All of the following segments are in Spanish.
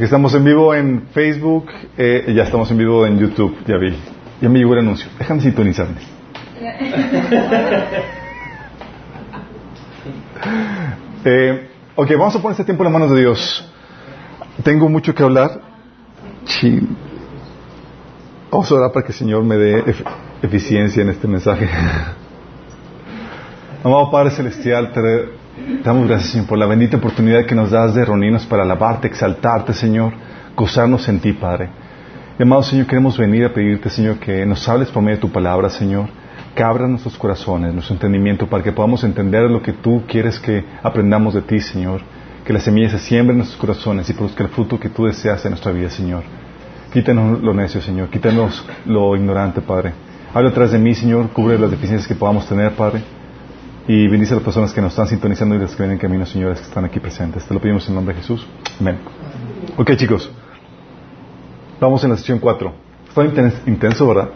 Estamos en vivo en Facebook, eh, ya estamos en vivo en YouTube, ya vi. Ya me llegó el anuncio. Déjame sintonizarme. Eh, ok, vamos a poner este tiempo en las manos de Dios. Tengo mucho que hablar. Chin. Vamos a orar para que el Señor me dé ef- eficiencia en este mensaje. Amado Padre Celestial, te damos gracias, Señor, por la bendita oportunidad que nos das de reunirnos para alabarte, exaltarte, Señor, gozarnos en ti, Padre. Amado Señor, queremos venir a pedirte, Señor, que nos hables por medio de tu palabra, Señor, que nuestros corazones, nuestro entendimiento, para que podamos entender lo que tú quieres que aprendamos de ti, Señor. Que la semilla se siembre en nuestros corazones y produzca el fruto que tú deseas en nuestra vida, Señor. Quítanos lo necio, Señor. Quítanos lo ignorante, Padre. Habla atrás de mí, Señor. Cubre las deficiencias que podamos tener, Padre. Y bendice a las personas que nos están sintonizando y las que vienen en camino, señores, que están aquí presentes. Te lo pedimos en nombre de Jesús. Amén. Ok, chicos. Vamos en la sesión 4. Está inten- intenso, ¿verdad?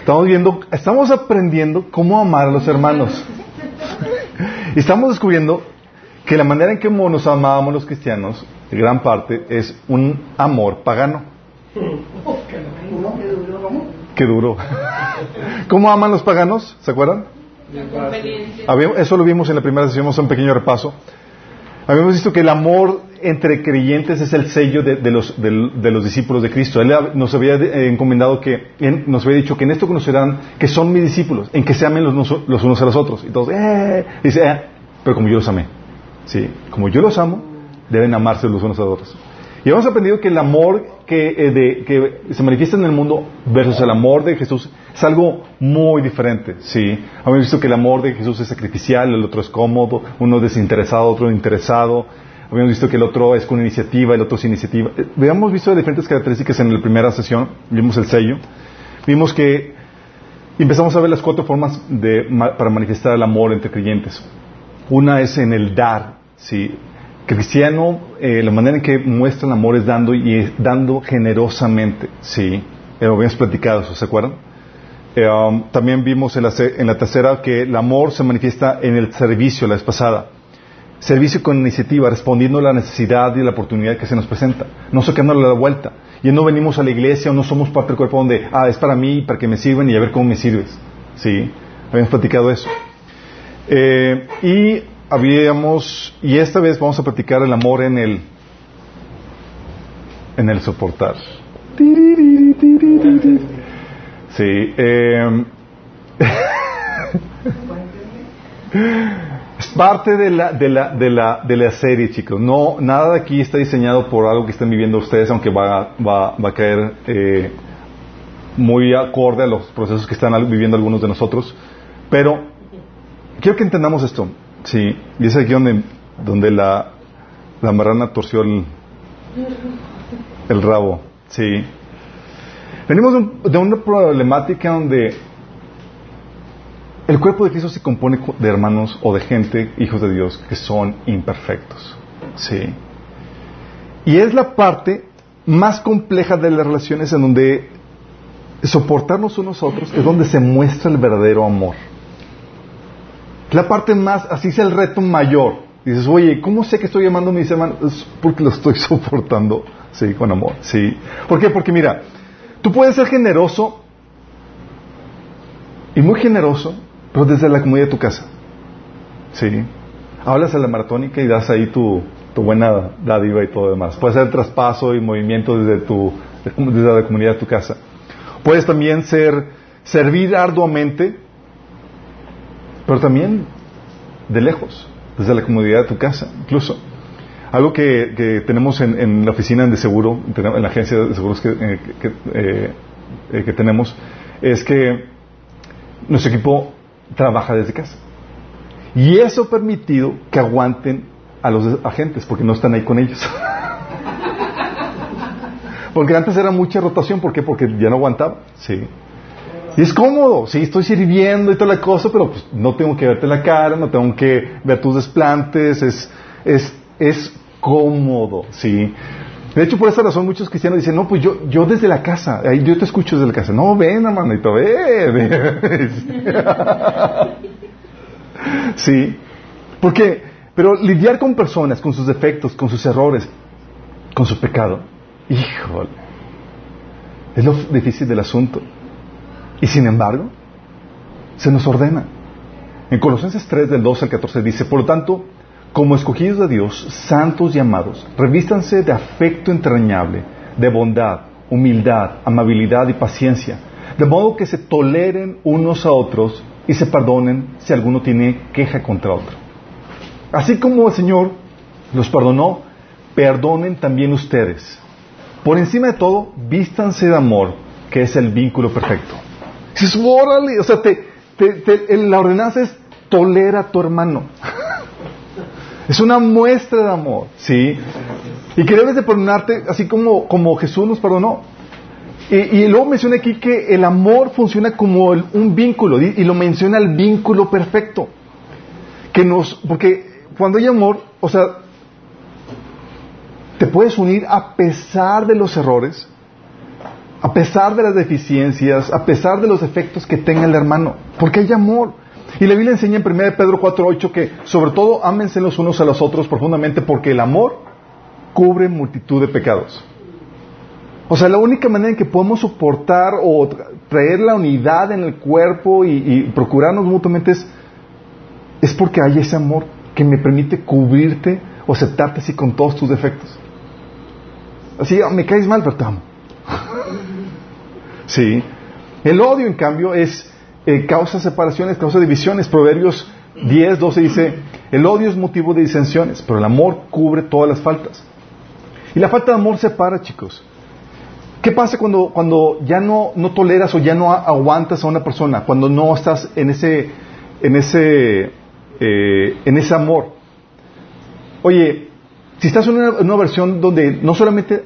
Estamos viendo, estamos aprendiendo cómo amar a los hermanos. Y estamos descubriendo que la manera en que nos amábamos los cristianos, en gran parte, es un amor pagano. Qué duro. ¿Cómo aman los paganos? ¿Se acuerdan? Eso lo vimos en la primera sesión, vamos a un pequeño repaso. Habíamos visto que el amor entre creyentes es el sello de, de los, del- de los discípulos de Cristo. Él nos había eh, encomendado que, nos había dicho que en esto conocerán que son mis discípulos, en que se amen los, los unos a los otros. Y todos, eh, dice, eh, pero como yo los amé. Sí, como yo los amo, deben amarse los unos a los otros. Y hemos aprendido que el amor que, eh, de- que se manifiesta en el mundo versus el amor de Jesús es algo muy diferente. Sí, hemos visto que el amor de Jesús es sacrificial, el otro es cómodo, uno es desinteresado, otro interesado. Habíamos visto que el otro es con iniciativa, el otro sin iniciativa. Eh, Habíamos visto diferentes características en la primera sesión, vimos el sello, vimos que empezamos a ver las cuatro formas de, para manifestar el amor entre creyentes. Una es en el dar, ¿sí? Cristiano, eh, la manera en que muestra el amor es dando y es dando generosamente, ¿sí? Eh, habíamos platicado ¿se acuerdan? Eh, um, también vimos en la, tercera que el amor se manifiesta en el servicio, la vez pasada. Servicio con iniciativa, respondiendo a la necesidad y la oportunidad que se nos presenta, no sacándole la vuelta. Y no venimos a la iglesia o no somos parte del cuerpo donde, ah, es para mí, para que me sirven y a ver cómo me sirves. ¿Sí? Habíamos platicado eso. Eh, y habíamos, y esta vez vamos a platicar el amor en el, en el soportar. Sí. eh, es parte de la, de, la, de, la, de la serie, chicos. No, nada de aquí está diseñado por algo que estén viviendo ustedes, aunque va, va, va a caer eh, muy acorde a los procesos que están viviendo algunos de nosotros. Pero quiero que entendamos esto. Sí, y es aquí donde, donde la, la marrana torció el, el rabo. Sí. Venimos de, un- de una problemática donde el cuerpo de Cristo se compone de hermanos o de gente, hijos de Dios, que son imperfectos. Sí. Y es la parte más compleja de las relaciones en donde soportarnos unos a otros es donde se muestra el verdadero amor. La parte más, así es el reto mayor. Dices, oye, ¿cómo sé que estoy amando a mis hermanos? Porque lo estoy soportando, sí, con amor, sí. ¿Por qué? Porque mira, tú puedes ser generoso y muy generoso, pero desde la comunidad de tu casa, sí. Hablas a la maratónica y das ahí tu, tu buena dádiva y todo demás. Puedes hacer traspaso y movimiento desde tu, desde la comunidad de tu casa. Puedes también ser, servir arduamente, pero también de lejos, desde la comodidad de tu casa, incluso. Algo que, que tenemos en, en la oficina de seguro, en la agencia de seguros que, eh, que, eh, eh, que tenemos, es que nuestro equipo trabaja desde casa. Y eso ha permitido que aguanten a los agentes, porque no están ahí con ellos. porque antes era mucha rotación, ¿por qué? Porque ya no aguantaba, sí. Y es cómodo, sí, estoy sirviendo y toda la cosa, pero pues, no tengo que verte la cara, no tengo que ver tus desplantes, es, es, es cómodo, sí. De hecho, por esa razón muchos cristianos dicen, no, pues yo, yo desde la casa, yo te escucho desde la casa. No, ven, hermanito, ven. sí, porque pero lidiar con personas, con sus defectos, con sus errores, con su pecado, híjole, es lo difícil del asunto. Y sin embargo, se nos ordena. En Colosenses 3, del 12 al 14 dice, por lo tanto, como escogidos de Dios, santos y amados, revístanse de afecto entrañable, de bondad, humildad, amabilidad y paciencia, de modo que se toleren unos a otros y se perdonen si alguno tiene queja contra otro. Así como el Señor los perdonó, perdonen también ustedes. Por encima de todo, vístanse de amor, que es el vínculo perfecto. Dices, órale, o sea, te, la ordenanza es tolera a tu hermano. Es una muestra de amor, ¿sí? Y que de perdonarte así como, como Jesús nos perdonó. Y, luego menciona aquí que el amor funciona como un vínculo, y, lo menciona el vínculo perfecto. Que nos, porque cuando hay amor, o sea, te puedes unir a pesar de los errores, a pesar de las deficiencias, a pesar de los defectos que tenga el hermano, porque hay amor. Y la Biblia enseña en 1 Pedro 4.8 que sobre todo ámense los unos a los otros profundamente porque el amor cubre multitud de pecados. O sea, la única manera en que podemos soportar o traer la unidad en el cuerpo y, procurarnos mutuamente es, es porque hay ese amor que me permite cubrirte o aceptarte así con todos tus defectos. Así, ah, me caes mal, pero te amo. sí. El odio, en cambio, es eh, causa separaciones, causa divisiones. Proverbios 10, 12 dice, el odio es motivo de disensiones, pero el amor cubre todas las faltas. Y la falta de amor separa, chicos. ¿Qué pasa cuando, cuando ya no, no toleras o ya no aguantas a una persona? Cuando no estás en ese, en ese, eh, en ese amor. Oye, si estás en una, versión donde no solamente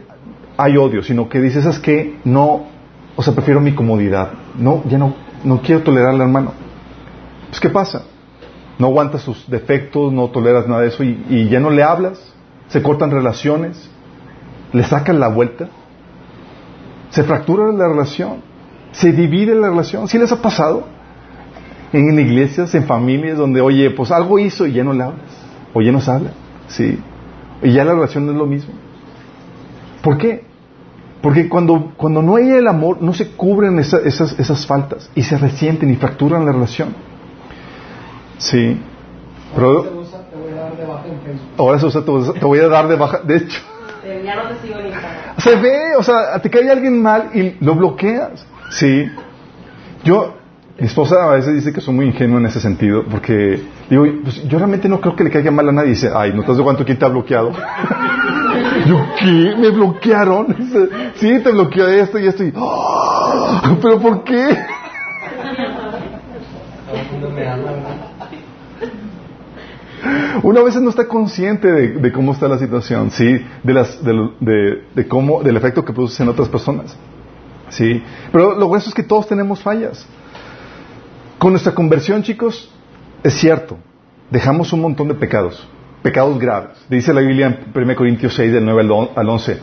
hay odio, sino que dices, es que no, o sea, prefiero mi comodidad. No, ya no, no quiero tolerar al hermano. Pues, ¿qué pasa? No aguantas sus defectos, no toleras nada de eso y, ya no le hablas, se cortan relaciones, le sacan la vuelta, se fractura la relación, se divide la relación. ¿Sí les ha pasado? En iglesias, en familias, donde, oye, pues algo hizo y ya no le hablas, o ya no se habla, ¿sí? Y ya la relación no es lo mismo. ¿Por qué? Porque cuando, cuando no hay el amor, no se cubren esas, esas faltas y se resienten y fracturan la relación. Sí. Pero, ahora se usa, te voy a dar de baja. De hecho, ya no te sigo se ve, o sea, te cae alguien mal y lo bloqueas. Sí. Yo, mi esposa a veces dice que soy muy ingenuo en ese sentido, porque digo, pues, yo realmente no creo que le caiga mal a nadie. dice, ay, ¿no te das cuánto quién te ha bloqueado? Yo, ¿qué? ¿Me bloquearon? Sí, te bloqueé esto y esto y... ¡Ah! ¿Pero por qué? Uno a veces no está consciente de, cómo está la situación, ¿sí? De, las, de, cómo, del efecto que produce en otras personas, ¿sí? Pero lo grueso es que todos tenemos fallas. Con nuestra conversión, chicos, es cierto, dejamos un montón de pecados pecados graves. Dice la Biblia en 1 Corintios 6, del 9 al 11.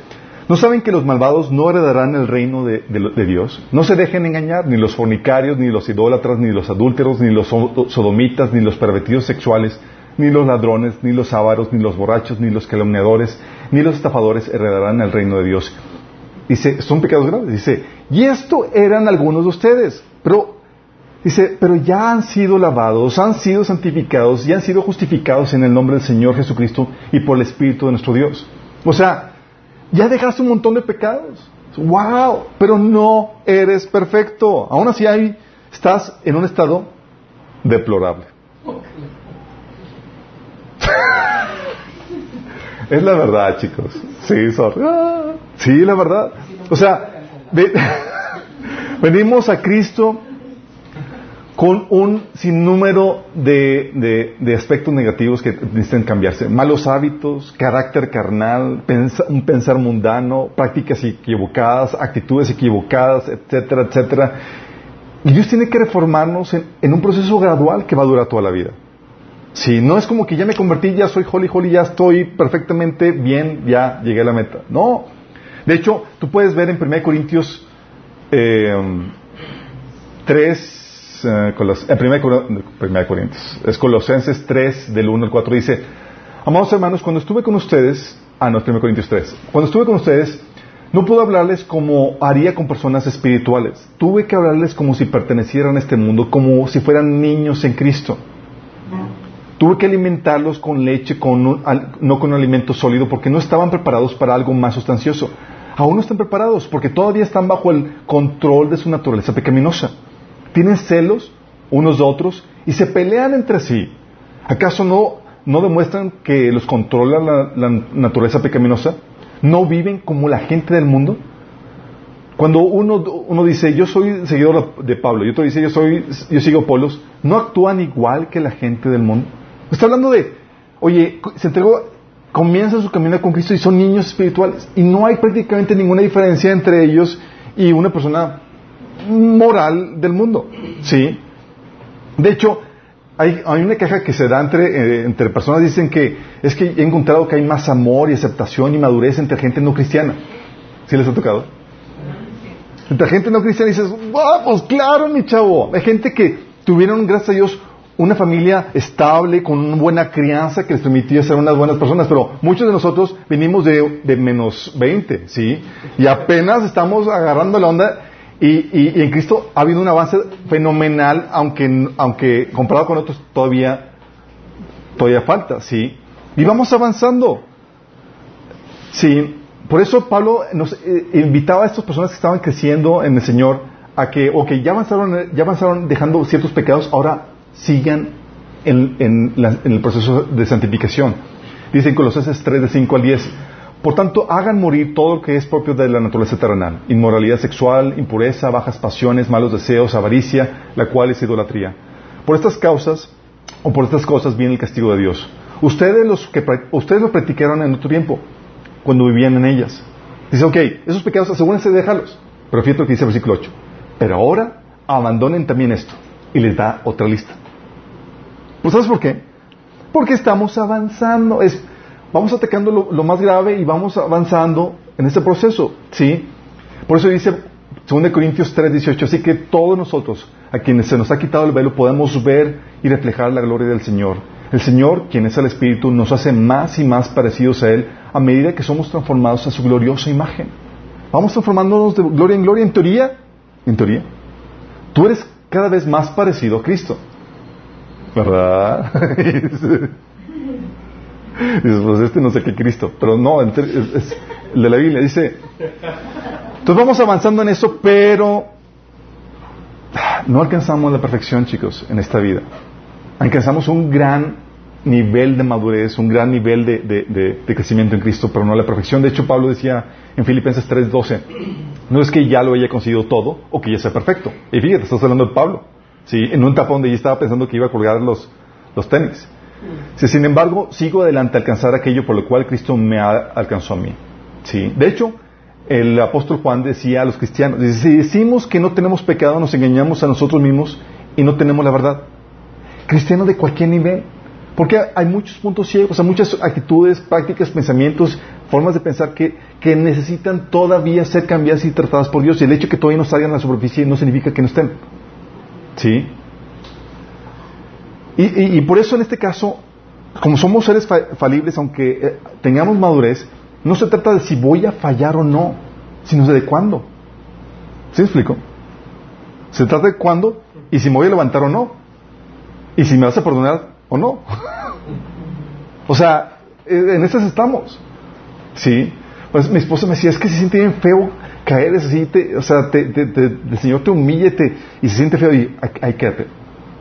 ¿No saben que los malvados no heredarán el reino de, Dios? No se dejen engañar, ni los fornicarios, ni los idólatras, ni los adúlteros, ni los sodomitas, ni los pervertidos sexuales, ni los ladrones, ni los ávaros, ni los borrachos, ni los calumniadores, ni los estafadores heredarán el reino de Dios. Dice, son pecados graves. Dice, y esto eran algunos de ustedes, pero Dice, pero ya han sido lavados, han sido santificados y han sido justificados en el nombre del Señor Jesucristo y por el Espíritu de nuestro Dios. O sea, ya dejaste un montón de pecados. ¡Wow! Pero no eres perfecto. Aún así ahí estás en un estado deplorable. es la verdad, chicos. Sí, sorry. Sí, la verdad. O sea, venimos a Cristo con un sinnúmero de, de, aspectos negativos que necesitan cambiarse. Malos hábitos, carácter carnal, un pensar mundano, prácticas equivocadas, actitudes equivocadas, etcétera, etcétera. Y Dios tiene que reformarnos en, un proceso gradual que va a durar toda la vida. Si no es como que ya me convertí, ya soy holy holy, ya estoy perfectamente bien, ya llegué a la meta. No. De hecho, tú puedes ver en 1 Corintios eh, 3, es, eh, primera Corintios, es Colosenses 3, del 1 al 4, dice, amados hermanos, cuando estuve con ustedes, ah, no, es 1 Corintios 3, cuando estuve con ustedes, no pude hablarles como haría con personas espirituales. Tuve que hablarles como si pertenecieran a este mundo, como si fueran niños en Cristo. Tuve que alimentarlos con leche, con no con un alimento sólido, porque no estaban preparados para algo más sustancioso. Aún no están preparados, porque todavía están bajo el control de su naturaleza pecaminosa. Tienen celos unos de otros y se pelean entre sí. ¿Acaso no, no demuestran que los controla la naturaleza pecaminosa? no viven como la gente del mundo? Cuando uno, uno dice, yo soy seguidor de Pablo, y otro dice, yo, soy, yo sigo Polos, ¿no actúan igual que la gente del mundo? Está hablando de, oye, se entregó, comienza su camino con Cristo y son niños espirituales, y no hay prácticamente ninguna diferencia entre ellos y una persona moral del mundo, ¿sí? De hecho, hay, una queja que se da entre, eh, entre personas, dicen que es que he encontrado que hay más amor y aceptación y madurez entre gente no cristiana. ¿Sí les ha tocado? Entre gente no cristiana dices, pues claro, mi chavo. Hay gente que tuvieron, gracias a Dios, una familia estable, con una buena crianza que les permitía ser unas buenas personas, pero muchos de nosotros venimos de, de menos 20, ¿sí? Y apenas estamos agarrando la onda y, en Cristo ha habido un avance fenomenal, aunque, aunque comparado con otros todavía, todavía falta, ¿sí? Y vamos avanzando. Sí, por eso Pablo nos eh, invitaba a estas personas que estaban creciendo en el Señor a que, o que ya avanzaron, ya avanzaron dejando ciertos pecados, ahora sigan en, en el proceso de santificación. Dice en Colosenses 3, de 5 al 10. Por tanto, hagan morir todo lo que es propio de la naturaleza terrenal, inmoralidad sexual, impureza, bajas pasiones, malos deseos, avaricia, la cual es idolatría. Por estas causas, o por estas cosas, viene el castigo de Dios. Ustedes, los que, ustedes lo practicaron en otro tiempo, cuando vivían en ellas. Dice, ok, esos pecados asegúrense de dejarlos. Pero fíjate lo que dice el versículo 8. Pero ahora abandonen también esto. Y les da otra lista. ¿Pues sabes por qué? Porque estamos avanzando. Es, vamos atacando lo, más grave y vamos avanzando en este proceso, ¿sí? Por eso dice 2 Corintios 3, 18, así que todos nosotros, a quienes se nos ha quitado el velo, podemos ver y reflejar la gloria del Señor. El Señor, quien es el Espíritu, nos hace más y más parecidos a Él a medida que somos transformados a su gloriosa imagen. Vamos transformándonos de gloria en gloria, en teoría, en teoría. Tú eres cada vez más parecido a Cristo. ¿Verdad? Dices, pues este no sé qué Cristo. Pero no, es, el de la Biblia. Dice, entonces vamos avanzando en eso, pero no alcanzamos la perfección, chicos, en esta vida. Alcanzamos un gran nivel de madurez, un gran nivel de, de, crecimiento en Cristo, pero no la perfección. De hecho, Pablo decía en Filipenses 3:12, no es que ya lo haya conseguido todo o que ya sea perfecto. Y fíjate, estás hablando de Pablo, ¿sí? en un tapón donde ya estaba pensando que iba a colgar los, los tenis. Si, sin embargo, sigo adelante a alcanzar aquello por lo cual Cristo me alcanzó a mí. ¿Sí? De hecho, el apóstol Juan decía a los cristianos, si decimos que no tenemos pecado, nos engañamos a nosotros mismos y no tenemos la verdad. Cristiano de cualquier nivel. Porque hay muchos puntos ciegos, hay muchas actitudes, prácticas, pensamientos, formas de pensar que, que necesitan todavía ser cambiadas y tratadas por Dios. Y el hecho de que todavía no salgan a la superficie no significa que no estén. ¿Sí? Y, por eso en este caso, como somos seres falibles, aunque eh, tengamos madurez, no se trata de si voy a fallar o no, sino de cuándo. ¿Sí me explico? Se trata de cuándo y si me voy a levantar o no. Y si me vas a perdonar o no. o sea, eh, en estas estamos. ¿Sí? Pues mi esposa me decía, es que se siente bien feo caer así, o sea, el Señor te humilla y se siente feo y hay, que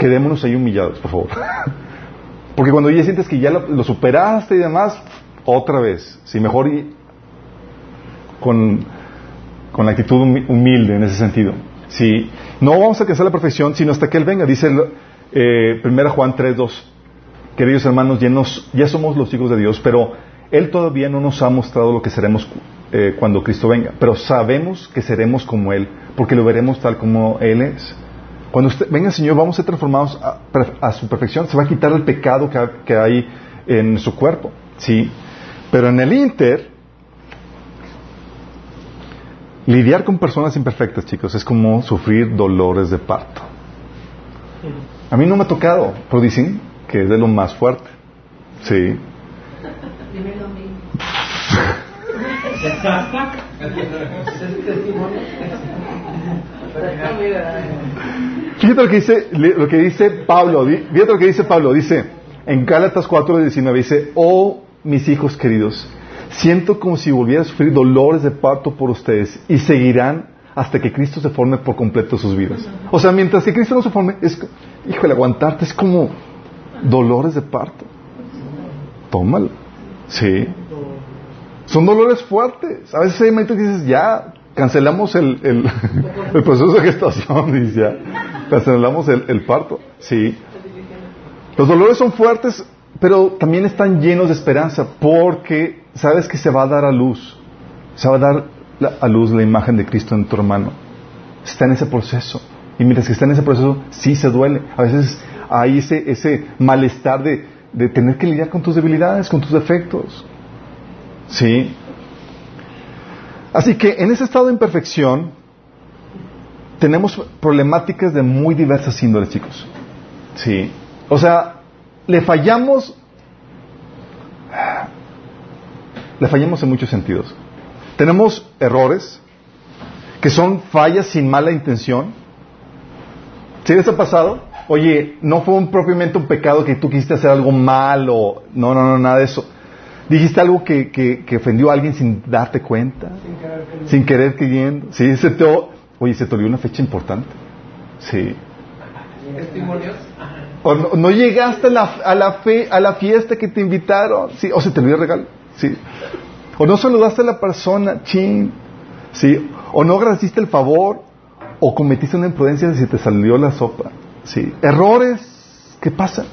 quedémonos ahí humillados, por favor. Porque cuando ya sientes que ya lo, superaste y demás, otra vez, si mejor y con, con la actitud humilde en ese sentido. Si no vamos a alcanzar la perfección, sino hasta que Él venga, dice eh, 1 Juan 3.2. Queridos hermanos, ya, ya somos los hijos de Dios, pero Él todavía no nos ha mostrado lo que seremos eh, cuando Cristo venga, pero sabemos que seremos como Él, porque lo veremos tal como Él es. Cuando usted, venga el Señor, vamos a ser transformados a, su perfección. Se va a quitar el pecado que, hay en su cuerpo. ¿sí? Pero en el Inter, lidiar con personas imperfectas, chicos, es como sufrir dolores de parto. A mí no me ha tocado, pero dicen que es de lo más fuerte. Sí. Fíjate lo que dice, lo que dice Pablo, fíjate lo que dice Pablo, dice en Gálatas 4:19 dice, "Oh, mis hijos queridos, siento como si volviera a sufrir dolores de parto por ustedes y seguirán hasta que Cristo se forme por completo sus vidas." O sea, mientras que Cristo no se forme, es híjole, aguantarte es como dolores de parto. Tómalo. Sí. Son dolores fuertes. A veces hay momentos que dices, ya, cancelamos el, el, proceso de gestación, dice, ya, cancelamos el, parto. Sí. Los dolores son fuertes, pero también están llenos de esperanza, porque sabes que se va a dar a luz. Se va a dar a luz la imagen de Cristo en tu hermano. Está en ese proceso. Y mientras que está en ese proceso, sí se duele. A veces hay ese, ese malestar de, de tener que lidiar con tus debilidades, con tus defectos. ¿Sí? Así que en ese estado de imperfección tenemos problemáticas de muy diversas índoles, chicos. ¿Sí? O sea, le fallamos le fallamos en muchos sentidos. Tenemos errores que son fallas sin mala intención. ¿Sí les ha pasado? Oye, no fue un, propiamente un pecado que tú quisiste hacer algo mal o no, no, no, nada de eso. Dijiste algo que, que, ofendió a alguien sin darte cuenta, sin querer queriendo. Sí, se te, oye, se te olvidó una fecha importante. Sí. ¿Testimonios? O no, llegaste a la, a la, fe, a la fiesta que te invitaron. Sí, o se te olvidó el regalo. Sí. O no saludaste a la persona, chin. Sí. O no agradeciste el favor. O cometiste una imprudencia se te salió la sopa. Sí. Errores que pasan.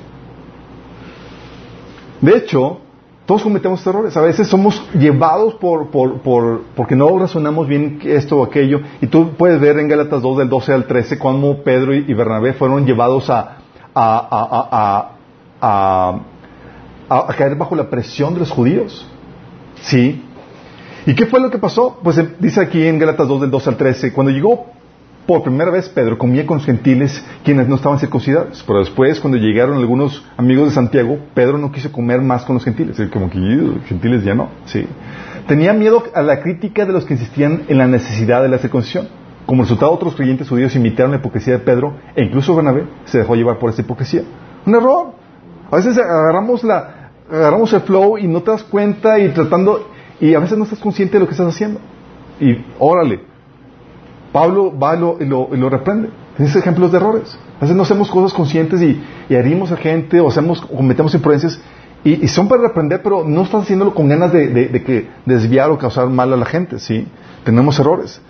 De hecho, todos cometemos errores. A veces somos llevados por, por, por, porque no razonamos bien esto o aquello. Y tú puedes ver en Gálatas 2 del 12 al 13 cómo Pedro y Bernabé fueron llevados a, a, a, a, caer bajo la presión de los judíos. ¿Sí? ¿Y qué fue lo que pasó? Pues eh, dice aquí en Gálatas 2 del 12 al 13, cuando llegó por primera vez Pedro comía con los gentiles quienes no estaban circuncidados. Pero después, cuando llegaron algunos amigos de Santiago, Pedro no quiso comer más con los gentiles. Como que gentiles ya no. Sí. Tenía miedo a la crítica de los que insistían en la necesidad de la circuncisión. Como resultado, otros creyentes judíos imitaron la hipocresía de Pedro e incluso Bernabé se dejó llevar por esa hipocresía. Un error. A veces agarramos, la, agarramos el flow y no te das cuenta y tratando, y a veces no estás consciente de lo que estás haciendo. Y órale, Pablo va y lo, y lo, reprende. Tienes ejemplos de errores. A veces no hacemos cosas conscientes y, y herimos a gente o hacemos, cometemos imprudencias y, son para reprender, pero no estás haciéndolo con ganas de, que desviar o causar mal a la gente. ¿sí? Tenemos errores,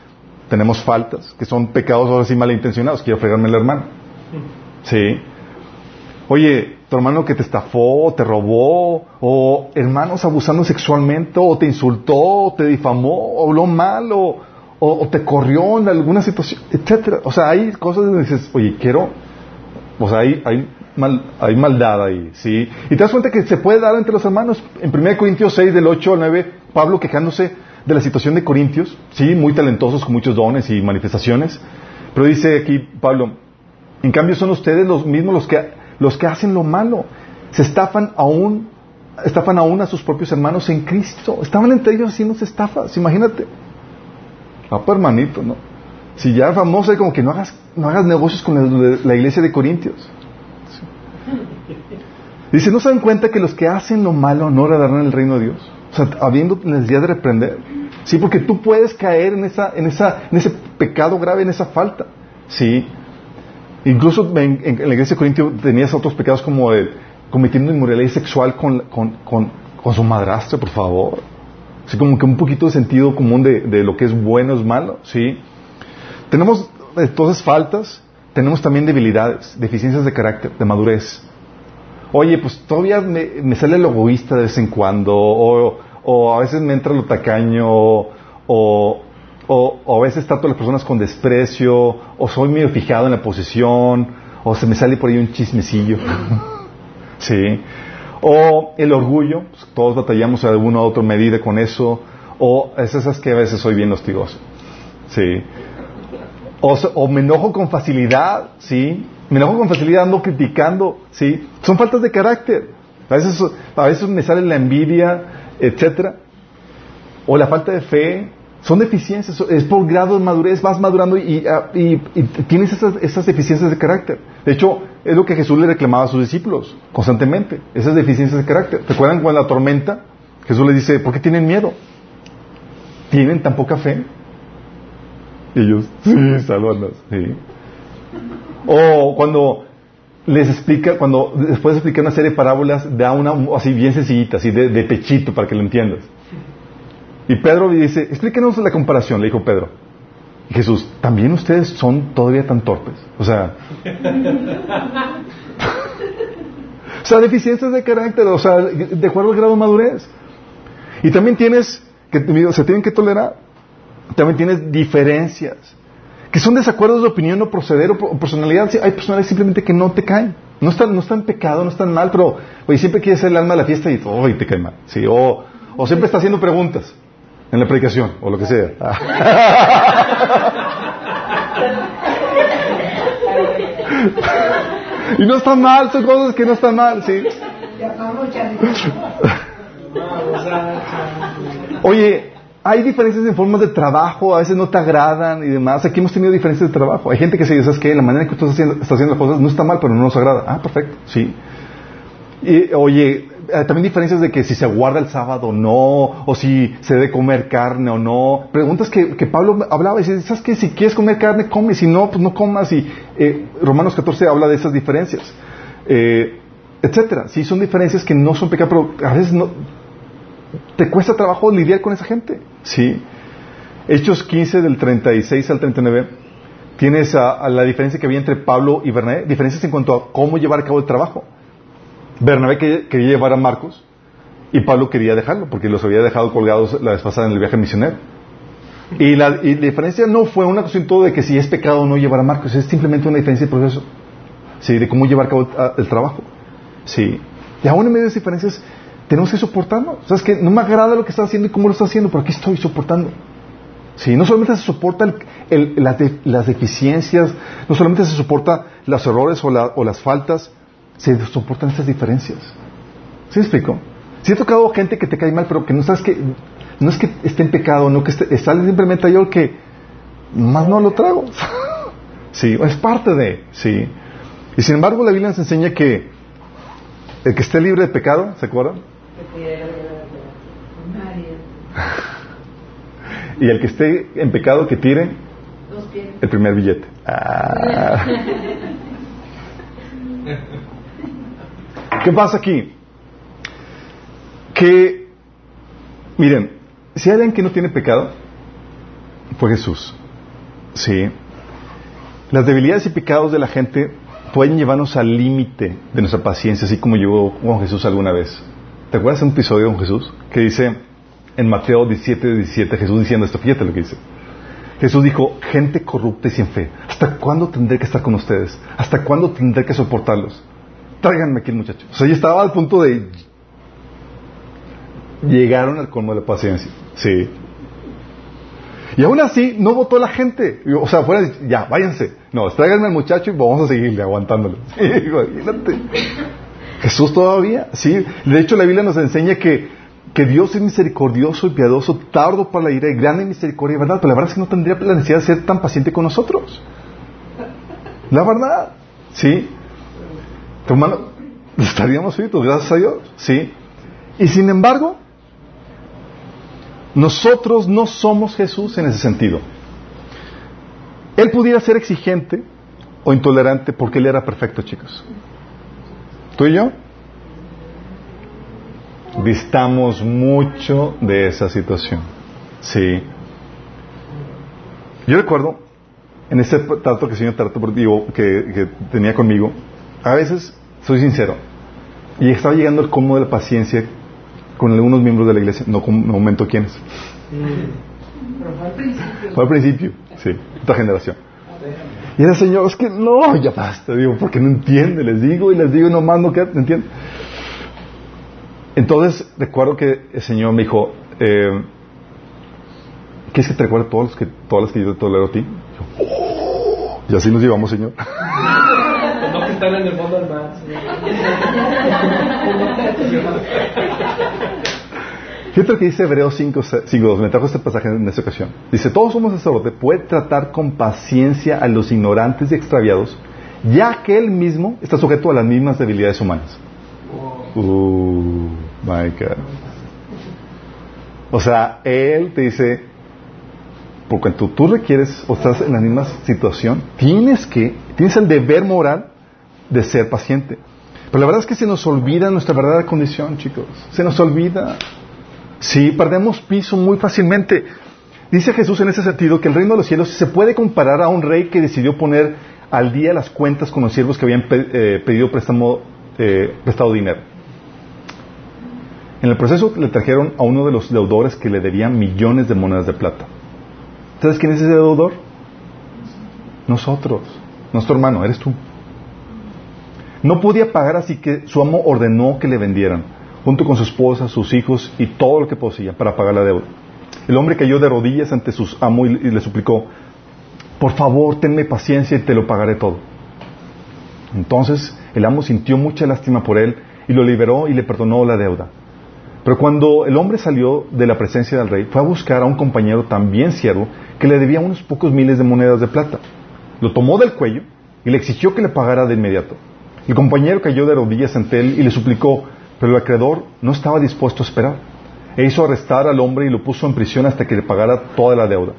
tenemos faltas, que son pecados ahora sí malintencionados. Quiero fregarme el hermano. ¿Sí? Oye, tu hermano que te estafó, te robó, o hermanos abusando sexualmente, o te insultó, o te difamó, o habló mal, o, o, te corrió en alguna situación, etcétera. O sea, hay cosas donde dices, oye, quiero, o sea, hay, hay, mal, hay maldad ahí, ¿sí? Y te das cuenta que se puede dar entre los hermanos. En 1 Corintios 6, del 8 al 9, Pablo quejándose de la situación de Corintios, sí, muy talentosos, con muchos dones y manifestaciones, pero dice aquí Pablo, en cambio son ustedes los mismos los que, los que hacen lo malo, se estafan aún, estafan aún a sus propios hermanos en Cristo, estaban entre ellos haciéndose estafas, imagínate. Hermanito, ¿no? Si ya es famoso, es como que no hagas, no hagas negocios con la, iglesia de Corintios. Dice, ¿no se dan cuenta que los que hacen lo malo no heredarán el reino de Dios? O sea, habiendo necesidad de reprender. Sí, porque tú puedes caer en, esa, en, esa, en ese pecado grave, en esa falta. Sí. Incluso en, la iglesia de Corintios tenías otros pecados como el cometiendo inmoralidad sexual con, con, con, con su madrastra, por favor. Así como que un poquito de sentido común de, de lo que es bueno es malo, ¿sí? Tenemos entonces faltas, tenemos también debilidades, deficiencias de carácter, de madurez. Oye, pues todavía me, sale el egoísta de vez en cuando, o, o, a veces me entra lo tacaño, o, o, o, a veces trato a las personas con desprecio, o soy medio fijado en la posición, o se me sale por ahí un chismecillo. sí. O el orgullo, pues, todos batallamos a alguna u otra medida con eso. O es esas que a veces soy bien hostigoso. Sí. O, me enojo con facilidad, ¿sí? Me enojo con facilidad, ando criticando, ¿sí? Son faltas de carácter. A veces, a veces me sale la envidia, etcétera. O la falta de fe. Son deficiencias. Es por grado de madurez, vas madurando y, tienes esas, esas, deficiencias de carácter. De hecho, es lo que Jesús le reclamaba a sus discípulos constantemente. Esas deficiencias de carácter. ¿Recuerdan cuando la tormenta? Jesús les dice, ¿por qué tienen miedo? ¿Tienen tan poca fe? Y ellos, sí, salvanos, sí. O cuando les explica, cuando después de explicar una serie de parábolas, da una así bien sencillita, así de, pechito para que lo entiendas. Y Pedro dice, explíquenos la comparación, le dijo Pedro. Y Jesús, ¿también ustedes son todavía tan torpes? O sea, o sea, deficiencias de carácter, o sea, de acuerdo al grado de madurez. Y también tienes, que se tienen que tolerar, también tienes diferencias, que son desacuerdos de opinión o proceder o personalidad. Hay personas simplemente que no te caen. No están, no están pecado, no están mal, pero oye, siempre quieres ser el alma de la fiesta y oh, te cae mal. Sí, o, o siempre está haciendo preguntas en la predicación, o lo que sea. y no están mal, son cosas que no están mal, sí. Oye, hay diferencias en formas de trabajo, a veces no te agradan y demás. Aquí hemos tenido diferencias de trabajo. Hay gente que se dice, ¿sabes qué? La manera en que tú estás haciendo, haciendo las cosas no está mal, pero no nos agrada. Ah, perfecto, sí. Y, oye, también diferencias de que si se guarda el sábado o no, o si se debe comer carne o no. Preguntas que, Pablo hablaba y dice, ¿sabes qué? Si quieres comer carne, come, si no, pues no comas. Y eh, Romanos 14 habla de esas diferencias, eh, etcétera. Sí, son diferencias que no son pecados, pero a veces no, te cuesta trabajo lidiar con esa gente. Sí. Hechos 15 del 36 al 39 tienes a, la diferencia que había entre Pablo y Bernabé, diferencias en cuanto a cómo llevar a cabo el trabajo. Bernabé quería, llevar a Marcos y Pablo quería dejarlo porque los había dejado colgados la vez pasada en el viaje misionero. Y la, diferencia no fue una cuestión todo de que si es pecado o no llevar a Marcos, es simplemente una diferencia de proceso. Sí, de cómo llevar a cabo el, trabajo. Sí. Y aún en medio de esas diferencias, tenemos que soportarlo. ¿Sabes que No me agrada lo que está haciendo y cómo lo está haciendo, pero aquí estoy soportando. Sí, no solamente se soporta las, deficiencias, no solamente se soporta los errores o, o las faltas, se soportan estas diferencias. ¿Sí me explico? Si he tocado gente que te cae mal, pero que no sabes que no es que esté en pecado, no que esté, está simplemente yo que más no lo trago. sí, es parte de, sí. Y sin embargo la Biblia nos enseña que el que esté libre de pecado, ¿se acuerdan? y el que esté en pecado que tire el primer billete. Ah. ¿Qué pasa aquí? Que, miren, si hay alguien que no tiene pecado, fue Jesús. Sí. Las debilidades y pecados de la gente pueden llevarnos al límite de nuestra paciencia, así como llevó con Jesús alguna vez. ¿Te acuerdas de un episodio con Jesús? Que dice en Mateo 17, 17, Jesús diciendo esto, fíjate lo que dice. Jesús dijo, gente corrupta y sin fe, ¿hasta cuándo tendré que estar con ustedes? ¿Hasta cuándo tendré que soportarlos? Tráiganme aquí el muchacho. O sea, ya estaba al punto de... Llegaron al colmo de la paciencia. Sí. Y aún así, no votó la gente. O sea, fuera, ya, váyanse. No, tráiganme al muchacho y vamos a seguirle aguantándolo. imagínate. Jesús todavía, sí. De hecho, la Biblia nos enseña que, que Dios es misericordioso y piadoso, tardo para la ira y grande misericordia, ¿verdad? Pero la verdad es que no tendría la necesidad de ser tan paciente con nosotros. La verdad, sí hermano, estaríamos fritos, gracias a Dios, ¿sí? Y sin embargo, nosotros no somos Jesús en ese sentido. Él pudiera ser exigente o intolerante porque Él era perfecto, chicos. ¿Tú y yo? Distamos mucho de esa situación. Sí. Yo recuerdo, en ese trato que el Señor trató que, que tenía conmigo, a veces, soy sincero, y estaba llegando el cómo de la paciencia con algunos miembros de la iglesia, no con momento quiénes. fue al principio. sí, otra generación. Y era Señor, es que no, ya basta, digo, porque no entiende, les digo y les digo nomás no queda, ¿entiende? Entonces recuerdo que el Señor me dijo, eh, ¿quieres que te recuerde todos los que, todas las que yo te tolero a ti? Yo, Y así nos llevamos, Señor. Están en el fondo del mar. Fíjate lo que dice Hebreos 5, 5.2. Me trajo este pasaje en esta ocasión. Dice, todo somos sacerdote puede tratar con paciencia a los ignorantes y extraviados, ya que él mismo está sujeto a las mismas debilidades humanas. Uh, my God. O sea, él te dice, por cuanto tú requieres o estás en la misma situación, tienes que, tienes el deber moral de ser paciente. Pero la verdad es que se nos olvida nuestra verdadera condición, chicos. Se nos olvida. Sí, perdemos piso muy fácilmente. Dice Jesús en ese sentido que el reino de los cielos se puede comparar a un rey que decidió poner al día las cuentas con los siervos que habían eh, pedido préstamo, eh, prestado dinero. En el proceso le trajeron a uno de los deudores que le debían millones de monedas de plata. ¿Sabes quién es ese deudor? Nosotros. Nuestro hermano, eres tú. No podía pagar, así que su amo ordenó que le vendieran, junto con su esposa, sus hijos y todo lo que poseía para pagar la deuda. El hombre cayó de rodillas ante su amo y, le suplicó, por favor, tenme paciencia y te lo pagaré todo. Entonces el amo sintió mucha lástima por él y lo liberó y le perdonó la deuda. Pero cuando el hombre salió de la presencia del rey, fue a buscar a un compañero también siervo que le debía unos pocos miles de monedas de plata. Lo tomó del cuello y le exigió que le pagara de inmediato. El compañero cayó de rodillas ante él y le suplicó, pero el acreedor no estaba dispuesto a esperar. E hizo arrestar al hombre y lo puso en prisión hasta que le pagara toda la deuda.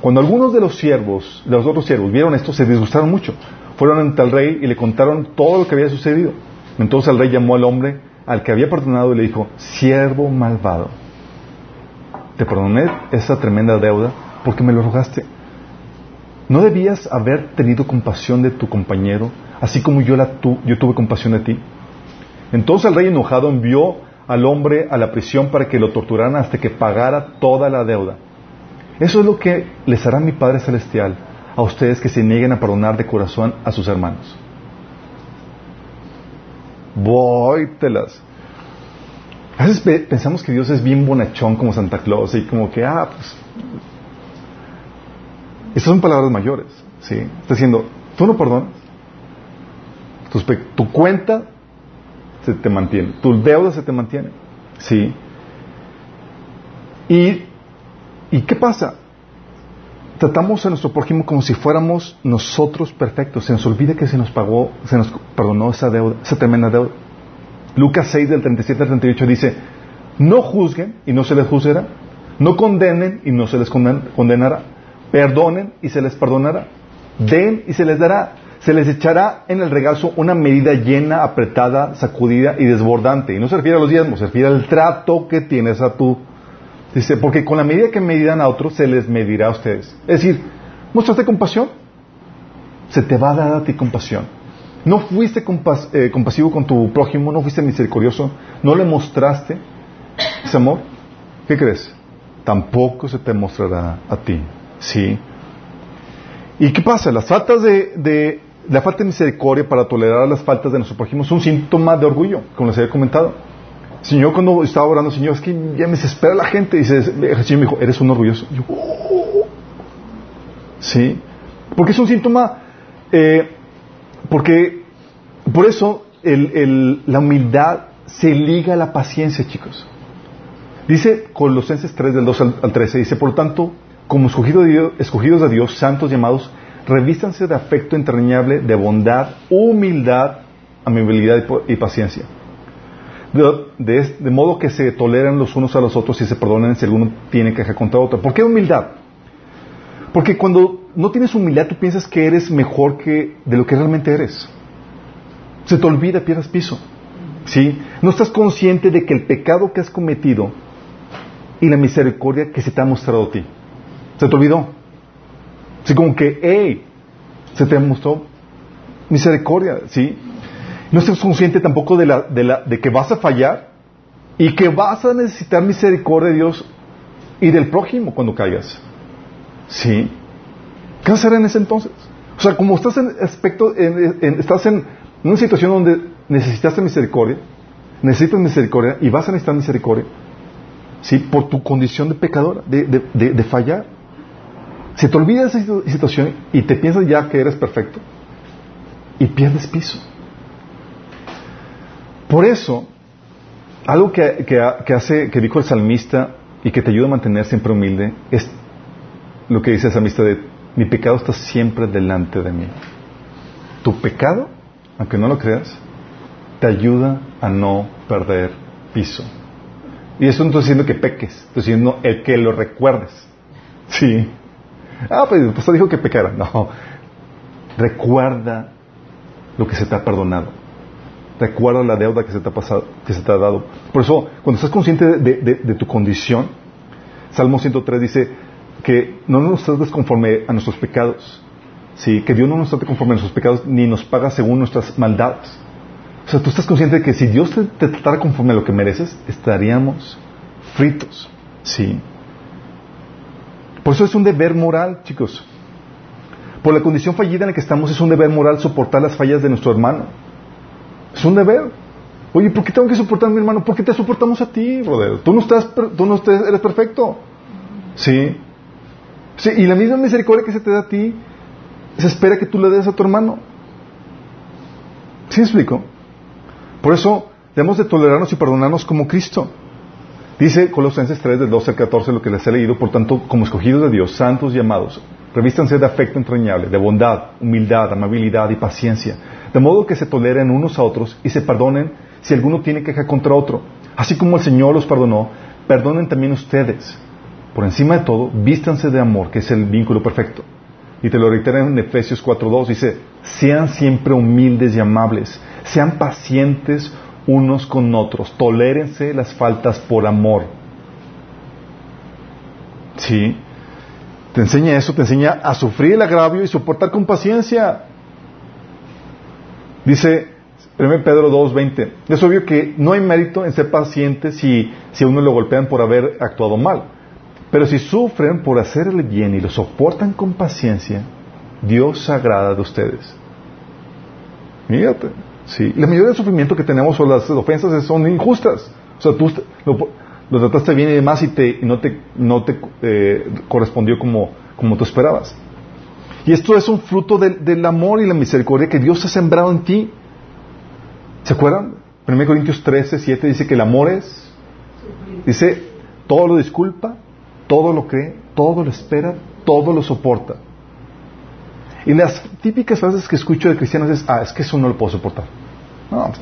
Cuando algunos de los siervos, de los otros siervos, vieron esto, se disgustaron mucho. Fueron ante el rey y le contaron todo lo que había sucedido. Entonces el rey llamó al hombre al que había perdonado y le dijo, siervo malvado, te perdoné esa tremenda deuda porque me lo rogaste. ¿No debías haber tenido compasión de tu compañero, así como yo, la yo tuve compasión de ti? Entonces el rey enojado envió al hombre a la prisión para que lo torturaran hasta que pagara toda la deuda. Eso es lo que les hará mi Padre Celestial a ustedes que se nieguen a perdonar de corazón a sus hermanos voy, telas. A veces pensamos que Dios es bien bonachón como Santa Claus y como que, ah, pues... Estas son palabras mayores, ¿sí? Está diciendo, tú no perdonas. Tu, cuenta se te mantiene, tu deuda se te mantiene, ¿sí? ¿Y, ¿Y qué pasa? tratamos a nuestro prójimo como si fuéramos nosotros perfectos. Se nos olvida que se nos pagó, se nos perdonó esa deuda, esa tremenda deuda. Lucas 6 del 37 al 38 dice, no juzguen y no se les juzgará, no condenen y no se les condenará, perdonen y se les perdonará, den y se les dará, se les echará en el regazo una medida llena, apretada, sacudida y desbordante. Y no se refiere a los diezmos, se refiere al trato que tienes a tu Dice, porque con la medida que medidan a otros, se les medirá a ustedes. Es decir, mostraste compasión, se te va a dar a ti compasión. No fuiste eh, compasivo con tu prójimo, no fuiste misericordioso, no le mostraste ese amor. ¿Qué crees? Tampoco se te mostrará a ti. ¿Sí? ¿Y qué pasa? Las faltas de, la falta de misericordia para tolerar las faltas de nuestro prójimo es un síntoma de orgullo, como les había comentado. Señor, cuando estaba orando, Señor, es que ya me desespera la gente. Y el Señor me dijo, eres un orgulloso. yo, oh". sí, porque es un síntoma, eh, porque por eso la humildad se liga a la paciencia, chicos. Dice Colosenses 3 del 2 al, 13, dice, por lo tanto, como escogidos de, Dios, santos llamados, revístanse de afecto entrañable, de bondad, humildad, amabilidad y paciencia de, modo que se toleran los unos a los otros y se perdonen si alguno tiene queja contra otro. ¿Por qué humildad? Porque cuando no tienes humildad tú piensas que eres mejor que de lo que realmente eres. Se te olvida, pierdas piso. ¿Sí? No estás consciente de que el pecado que has cometido y la misericordia que se te ha mostrado a ti. Se te olvidó. Así como que, hey, se te mostró misericordia, ¿sí? No estás consciente tampoco de, la, de, la, de que vas a fallar y que vas a necesitar misericordia de Dios y del prójimo cuando caigas. ¿Sí? ¿Qué hacer en ese entonces? O sea, como estás en aspecto, estás en una situación donde necesitas misericordia, necesitas misericordia y vas a necesitar misericordia, ¿sí? Por tu condición de pecadora, de, de, de fallar. Se te olvida esa situación y te piensas ya que eres perfecto y pierdes piso. Por eso, algo que, que, hace, que dijo el salmista y que te ayuda a mantener siempre humilde es lo que dice el salmista de mi pecado está siempre delante de mí. Tu pecado, aunque no lo creas, te ayuda a no perder piso. Y eso no estoy diciendo que peques, estoy diciendo el que lo recuerdes. Sí. Ah, pues el pastor dijo que pecara. No. Recuerda lo que se te ha perdonado. Recuerda la deuda que se te ha pasado, que se te ha dado. Por eso, cuando estás consciente de, tu condición, Salmo 103 dice que no nos trates conforme a nuestros pecados. Sí, que Dios no nos trate conforme a nuestros pecados ni nos paga según nuestras maldades. O sea, tú estás consciente de que si Dios te, te tratara conforme a lo que mereces, estaríamos fritos. Sí. Por eso es un deber moral, chicos. Por la condición fallida en la que estamos, es un deber moral soportar las fallas de nuestro hermano. Es un deber. Oye, ¿por qué tengo que soportar a mi hermano? ¿Por qué te soportamos a ti, brother? Tú no estás, tú no eres perfecto. ¿Sí? sí. Y la misma misericordia que se te da a ti, se espera que tú le des a tu hermano. ¿Sí explico? Por eso debemos de tolerarnos y perdonarnos como Cristo. Dice Colosenses 3, del 12 al 14, lo que les he leído, por tanto, como escogidos de Dios, santos y amados, revístanse de afecto entrañable, de bondad, humildad, amabilidad y paciencia, de modo que se toleren unos a otros y se perdonen si alguno tiene queja contra otro. Así como el Señor los perdonó, perdonen también ustedes. Por encima de todo, vístanse de amor, que es el vínculo perfecto. Y te lo reitero en Efesios 4.2, dice, sean siempre humildes y amables, sean pacientes unos con otros, tolérense las faltas por amor. Sí, te enseña eso, te enseña a sufrir el agravio y soportar con paciencia. Dice 1 Pedro 2.20, es obvio que no hay mérito en ser paciente si, si a uno lo golpean por haber actuado mal. Pero si sufren por hacer el bien y lo soportan con paciencia, Dios agrada de ustedes. Mírate. Sí. La mayoría del sufrimiento que tenemos o las ofensas son injustas. O sea, tú lo, trataste bien y demás y, te, no te, no te eh, correspondió como, como tú esperabas. Y esto es un fruto del amor y la misericordia que Dios ha sembrado en ti. ¿Se acuerdan? 1 Corintios 13, 7 dice que el amor es, dice, todo lo disculpa, todo lo cree, todo lo espera, todo lo soporta. Y las típicas frases que escucho de cristianos es, ah, es que eso no lo puedo soportar. No,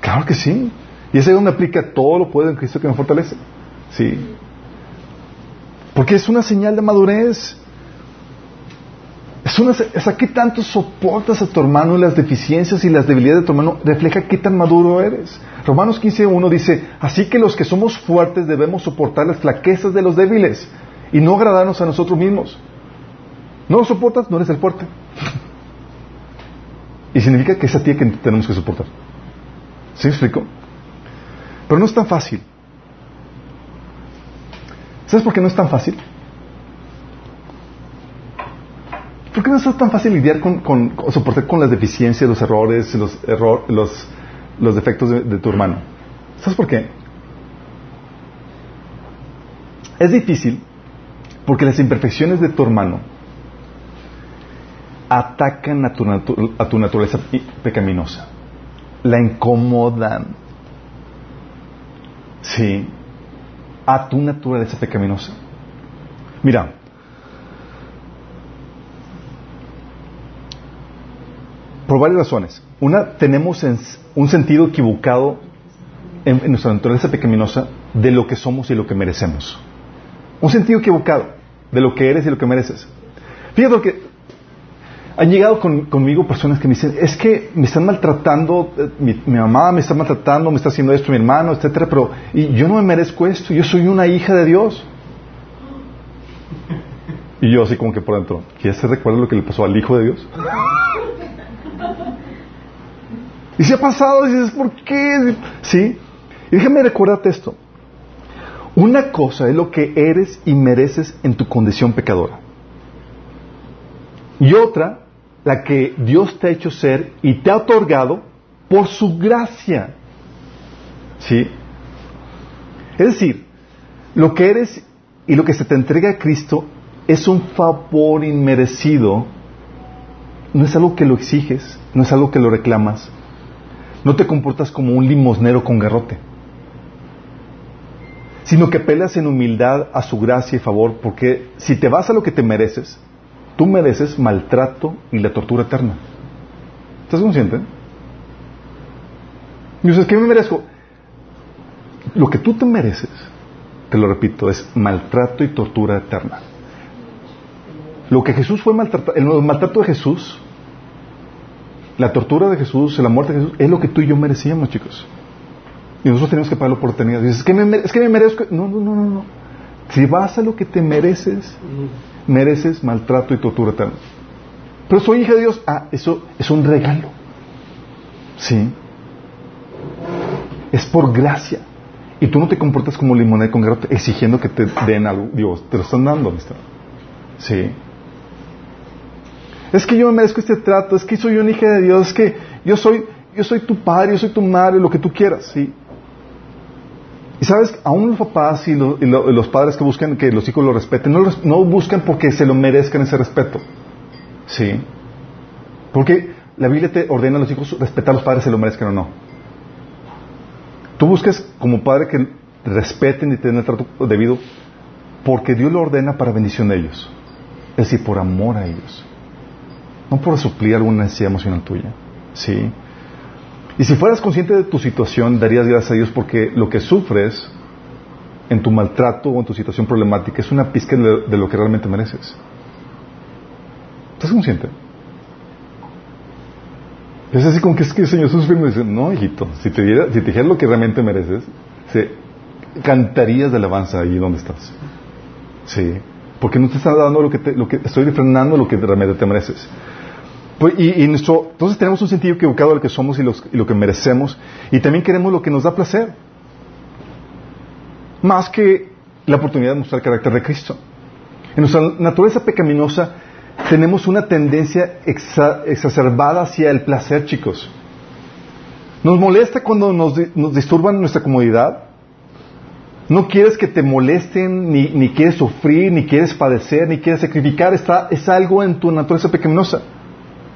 claro que sí. Y ese es donde aplica todo lo puede en Cristo que me fortalece. Sí. Porque es una señal de madurez. Es una, sea, ¿qué tanto soportas a tu hermano y las deficiencias y las debilidades de tu hermano? Refleja qué tan maduro eres. Romanos 15.1 dice, así que los que somos fuertes debemos soportar las flaquezas de los débiles y no agradarnos a nosotros mismos. No lo soportas, no eres el fuerte. Y significa que es a ti que tenemos que soportar. ¿Sí me explico? Pero no es tan fácil. ¿Sabes por qué no es tan fácil? ¿Por qué no es tan fácil lidiar con, soportar con las deficiencias, los errores, los, los, los defectos de tu hermano? ¿Sabes por qué? Es difícil porque las imperfecciones de tu hermano atacan a tu, naturaleza pecaminosa, la incomodan, sí, a tu naturaleza pecaminosa. Mira, por varias razones. Una, tenemos un sentido equivocado en, en, nuestra naturaleza pecaminosa de lo que somos y lo que merecemos. Un sentido equivocado de lo que eres y lo que mereces. Fíjate lo que han llegado conmigo personas que me dicen, es que me están maltratando, eh, mi, mamá me está maltratando, me está haciendo esto mi hermano, etcétera, pero y yo no me merezco esto, yo soy una hija de Dios. Y yo así como que por dentro, ¿quieres se recuerda lo que le pasó al hijo de Dios? Y se ha pasado, y dices, ¿por qué? ¿Sí? Y déjame recordarte esto. Una cosa es lo que eres y mereces en tu condición pecadora. Y otra la que Dios te ha hecho ser y te ha otorgado por su gracia. ¿Sí? Es decir, lo que eres y lo que se te entrega a Cristo es un favor inmerecido, no es algo que lo exiges, no es algo que lo reclamas. No te comportas como un limosnero con garrote, sino que apelas en humildad a su gracia y favor, porque si te vas a lo que te mereces, tú mereces maltrato y la tortura eterna. ¿Estás consciente? Y dices, ¿qué me merezco? Lo que tú te mereces, te lo repito, es maltrato y tortura eterna. Lo que Jesús fue maltratado, el maltrato de Jesús, la tortura de Jesús, la muerte de Jesús, es lo que tú y yo merecíamos, chicos. Y nosotros tenemos que pagarlo por eternidad. Dices, es que me, es que me merezco. No, no, no, no, no. Si vas a lo que te mereces, mereces maltrato y tortura eterna. Pero soy hija de Dios. Ah, eso es un regalo. Sí. Es por gracia. Y tú no te comportas como limonada con garrote exigiendo que te den algo. Dios, te lo están dando, amistad. Sí. Es que yo me merezco este trato, es que soy una hija de Dios, es que yo soy, yo soy tu padre, yo soy tu madre, lo que tú quieras, ¿sí? Y sabes, aún los papás y, los padres que buscan que los hijos lo respeten, no, buscan porque se lo merezcan ese respeto, ¿sí? Porque la Biblia te ordena a los hijos respetar a los padres, se lo merezcan o no. Tú buscas como padre que respeten y tengan el trato debido porque Dios lo ordena para bendición de ellos. Es decir, por amor a ellos no por suplir alguna necesidad emocional tuya. ¿Sí? Y si fueras consciente de tu situación, darías gracias a Dios porque lo que sufres en tu maltrato o en tu situación problemática es una pizca de, lo que realmente mereces. ¿Estás consciente? Es así como que es que el Señor sufriendo y dice, no, hijito, si te, diera, si te dijeras lo que realmente mereces, se, cantarías de alabanza allí donde estás. Sí, porque no te está dando lo que, te, lo que estoy refrenando lo que realmente te mereces. Pues, y, nuestro, entonces tenemos un sentido equivocado de lo que somos y, lo que merecemos. Y también queremos lo que nos da placer. Más que la oportunidad de mostrar el carácter de Cristo. En nuestra naturaleza pecaminosa tenemos una tendencia exacerbada hacia el placer, chicos. Nos molesta cuando nos, disturban nuestra comodidad. No quieres que te molesten, ni, ni, quieres sufrir, ni quieres padecer, ni quieres sacrificar. Está, es algo en tu naturaleza pecaminosa.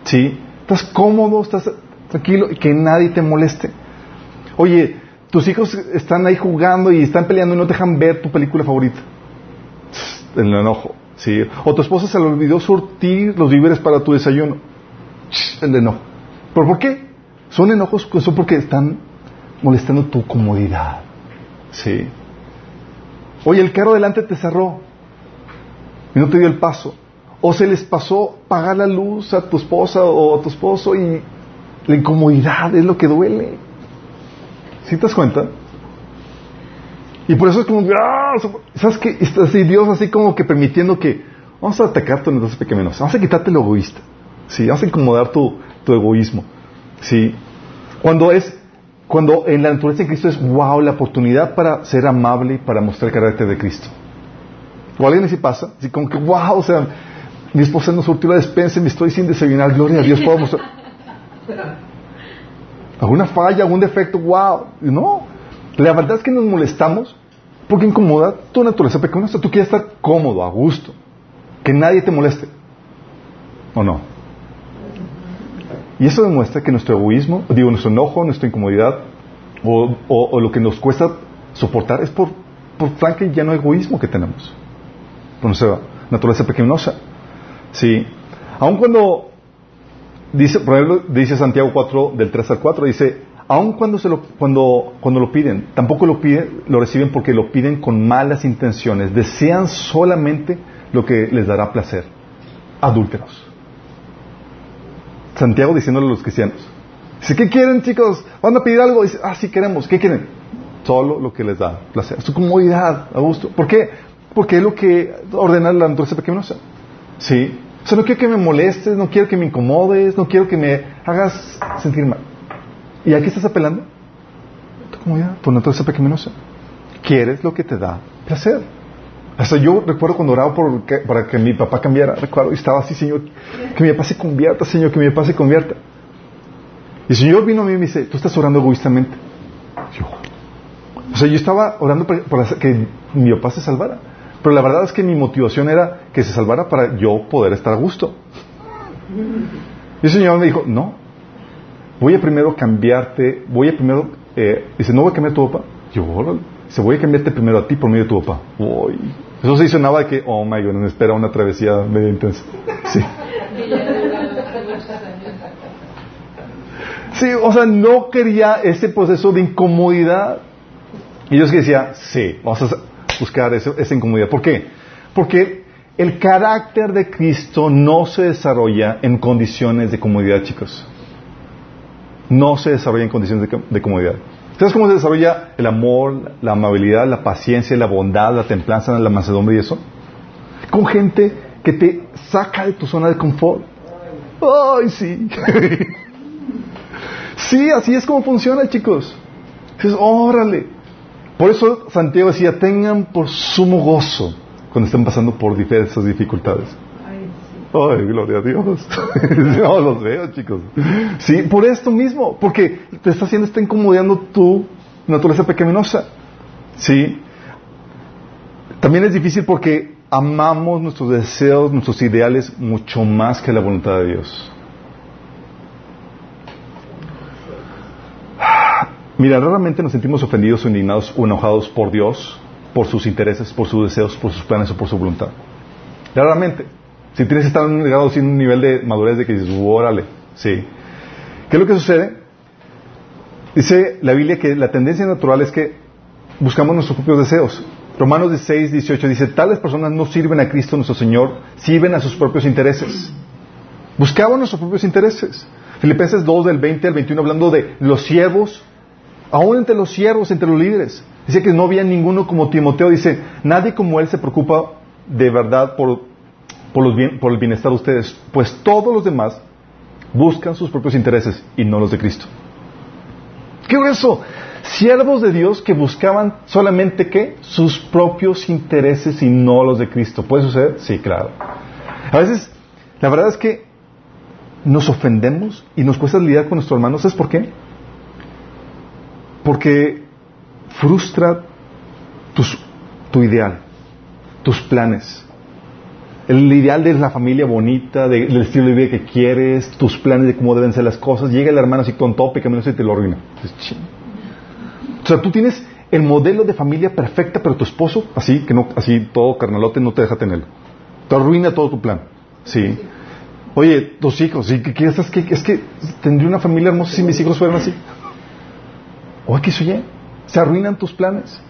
¿Sí? Estás cómodo, estás tranquilo y que nadie te moleste. Oye, tus hijos están ahí jugando y están peleando y no te dejan ver tu película favorita. El enojo. ¿sí? O tu esposa se le olvidó surtir los víveres para tu desayuno. El enojo. ¿Pero por qué? Son enojos son porque están molestando tu comodidad. ¿Sí? Oye, el carro delante te cerró y no te dio el paso. O se les pasó pagar la luz a tu esposa o a tu esposo y la incomodidad es lo que duele. ¿Sí te das cuenta? Y por eso es como, ¡ah! ¿sabes qué? Así, Dios así como que permitiendo que, vamos a atacar tu que menos, vamos a quitarte lo egoísta, ¿sí? Vamos a incomodar tu, tu egoísmo, ¿sí? Cuando es, cuando en la naturaleza de Cristo es, wow, la oportunidad para ser amable y para mostrar el carácter de Cristo. O alguien así pasa, así como que, wow, o sea, mi esposa nos surtió la despensa y estoy sin desayunar. Gloria a Dios, puedo mostrar. ¿Alguna falla, algún defecto? ¡Wow! No. La verdad es que nos molestamos porque incomoda tu naturaleza pecaminosa. Tú quieres estar cómodo, a gusto. Que nadie te moleste. ¿O no? Y eso demuestra que nuestro egoísmo, digo, nuestro enojo, nuestra incomodidad, o, lo que nos cuesta soportar es por, por franca y no egoísmo que tenemos. Por nuestra naturaleza pecaminosa. Sí. Aun cuando, dice, dice Santiago 4, del 3 al 4, dice, aun cuando, se lo, cuando, cuando lo piden, tampoco lo piden, lo reciben porque lo piden con malas intenciones, desean solamente lo que les dará placer. Adúlteros. Santiago diciéndole a los cristianos. Dice, ¿qué quieren chicos? ¿Van a pedir algo? Dice, ah, sí queremos. ¿Qué quieren? Solo lo que les da placer. Su comodidad, a gusto. ¿Por qué? Porque es lo que ordena la naturaleza pequeñosa. ¿Sí? O sea, no quiero que me molestes, no quiero que me incomodes, no quiero que me hagas sentir mal. ¿Y a qué estás apelando? Tu comodidad, tu naturaleza pecaminosa. Quieres lo que te da placer. Hasta yo recuerdo cuando oraba por para que mi papá cambiara, recuerdo, y estaba así, Señor, que mi papá se convierta, Señor, que mi papá se convierta. Y el Señor vino a mí y me dice, tú estás orando egoístamente. Yo, o sea, yo estaba orando para, para que mi papá se salvara. Pero la verdad es que mi motivación era que se salvara para yo poder estar a gusto. Y el Señor me dijo, no, voy a primero cambiarte, voy a primero, eh, dice, no voy a cambiar tu papá. Yo. Dice, voy a cambiarte primero a ti por medio de tu papá. Uy. Eso se hizo nada que, oh my God, me espera una travesía medio intensa. Sí. Sí, o sea, no quería ese proceso de incomodidad. Y es que decía, sí, vamos a buscar esa incomodidad. ¿Por qué? Porque el carácter de Cristo no se desarrolla en condiciones de comodidad, chicos. No se desarrolla en condiciones de, comodidad. ¿Sabes cómo se desarrolla el amor, la amabilidad, la paciencia, la bondad, la templanza, la mansedumbre y eso? Con gente que te saca de tu zona de confort. ¡Ay, sí! sí, así es como funciona, chicos. Dices, órale. Por eso Santiago decía, tengan por sumo gozo cuando estén pasando por diversas dificultades. Ay, gloria a Dios. no los veo, chicos. Sí, por esto mismo, porque te está haciendo, está incomodando tu naturaleza pecaminosa. Sí. También es difícil porque amamos nuestros deseos, nuestros ideales mucho más que la voluntad de Dios. Mira, raramente nos sentimos ofendidos o indignados o enojados por Dios, por sus intereses, por sus deseos, por sus planes o por su voluntad. Raramente. Si tienes estar en un, un nivel de madurez de que dices, órale, sí. ¿Qué es lo que sucede? Dice la Biblia que la tendencia natural es que buscamos nuestros propios deseos. Romanos 16, 18 dice, tales personas no sirven a Cristo nuestro Señor, sirven a sus propios intereses. Buscaban nuestros propios intereses. Filipenses 2 del 20 al 21 hablando de los siervos, aún entre los siervos, entre los líderes. Dice que no había ninguno como Timoteo, dice, nadie como él se preocupa de verdad por por, el bienestar de ustedes, pues todos los demás buscan sus propios intereses y no los de Cristo. ¿Qué es eso? Siervos de Dios que buscaban solamente qué? Sus propios intereses y no los de Cristo. ¿Puede suceder? Sí, claro. A veces, la verdad es que nos ofendemos y nos cuesta lidiar con nuestros hermanos. ¿Sabes por qué? Porque frustra tu ideal, tus planes, el ideal de la familia bonita, del estilo de vida que quieres, tus planes de cómo deben ser las cosas, llega el hermano así con tope, menos y te lo arruina. O sea, tú tienes el modelo de familia perfecta, pero tu esposo, así, que no, así todo carnalote, no te deja tenerlo. Te arruina todo tu plan. Sí. Oye, tus hijos, ¿sí? ¿Qué, es, que, es que tendría una familia hermosa si mis hijos fueran así. Oye, ¿qué oye? Se arruinan tus planes.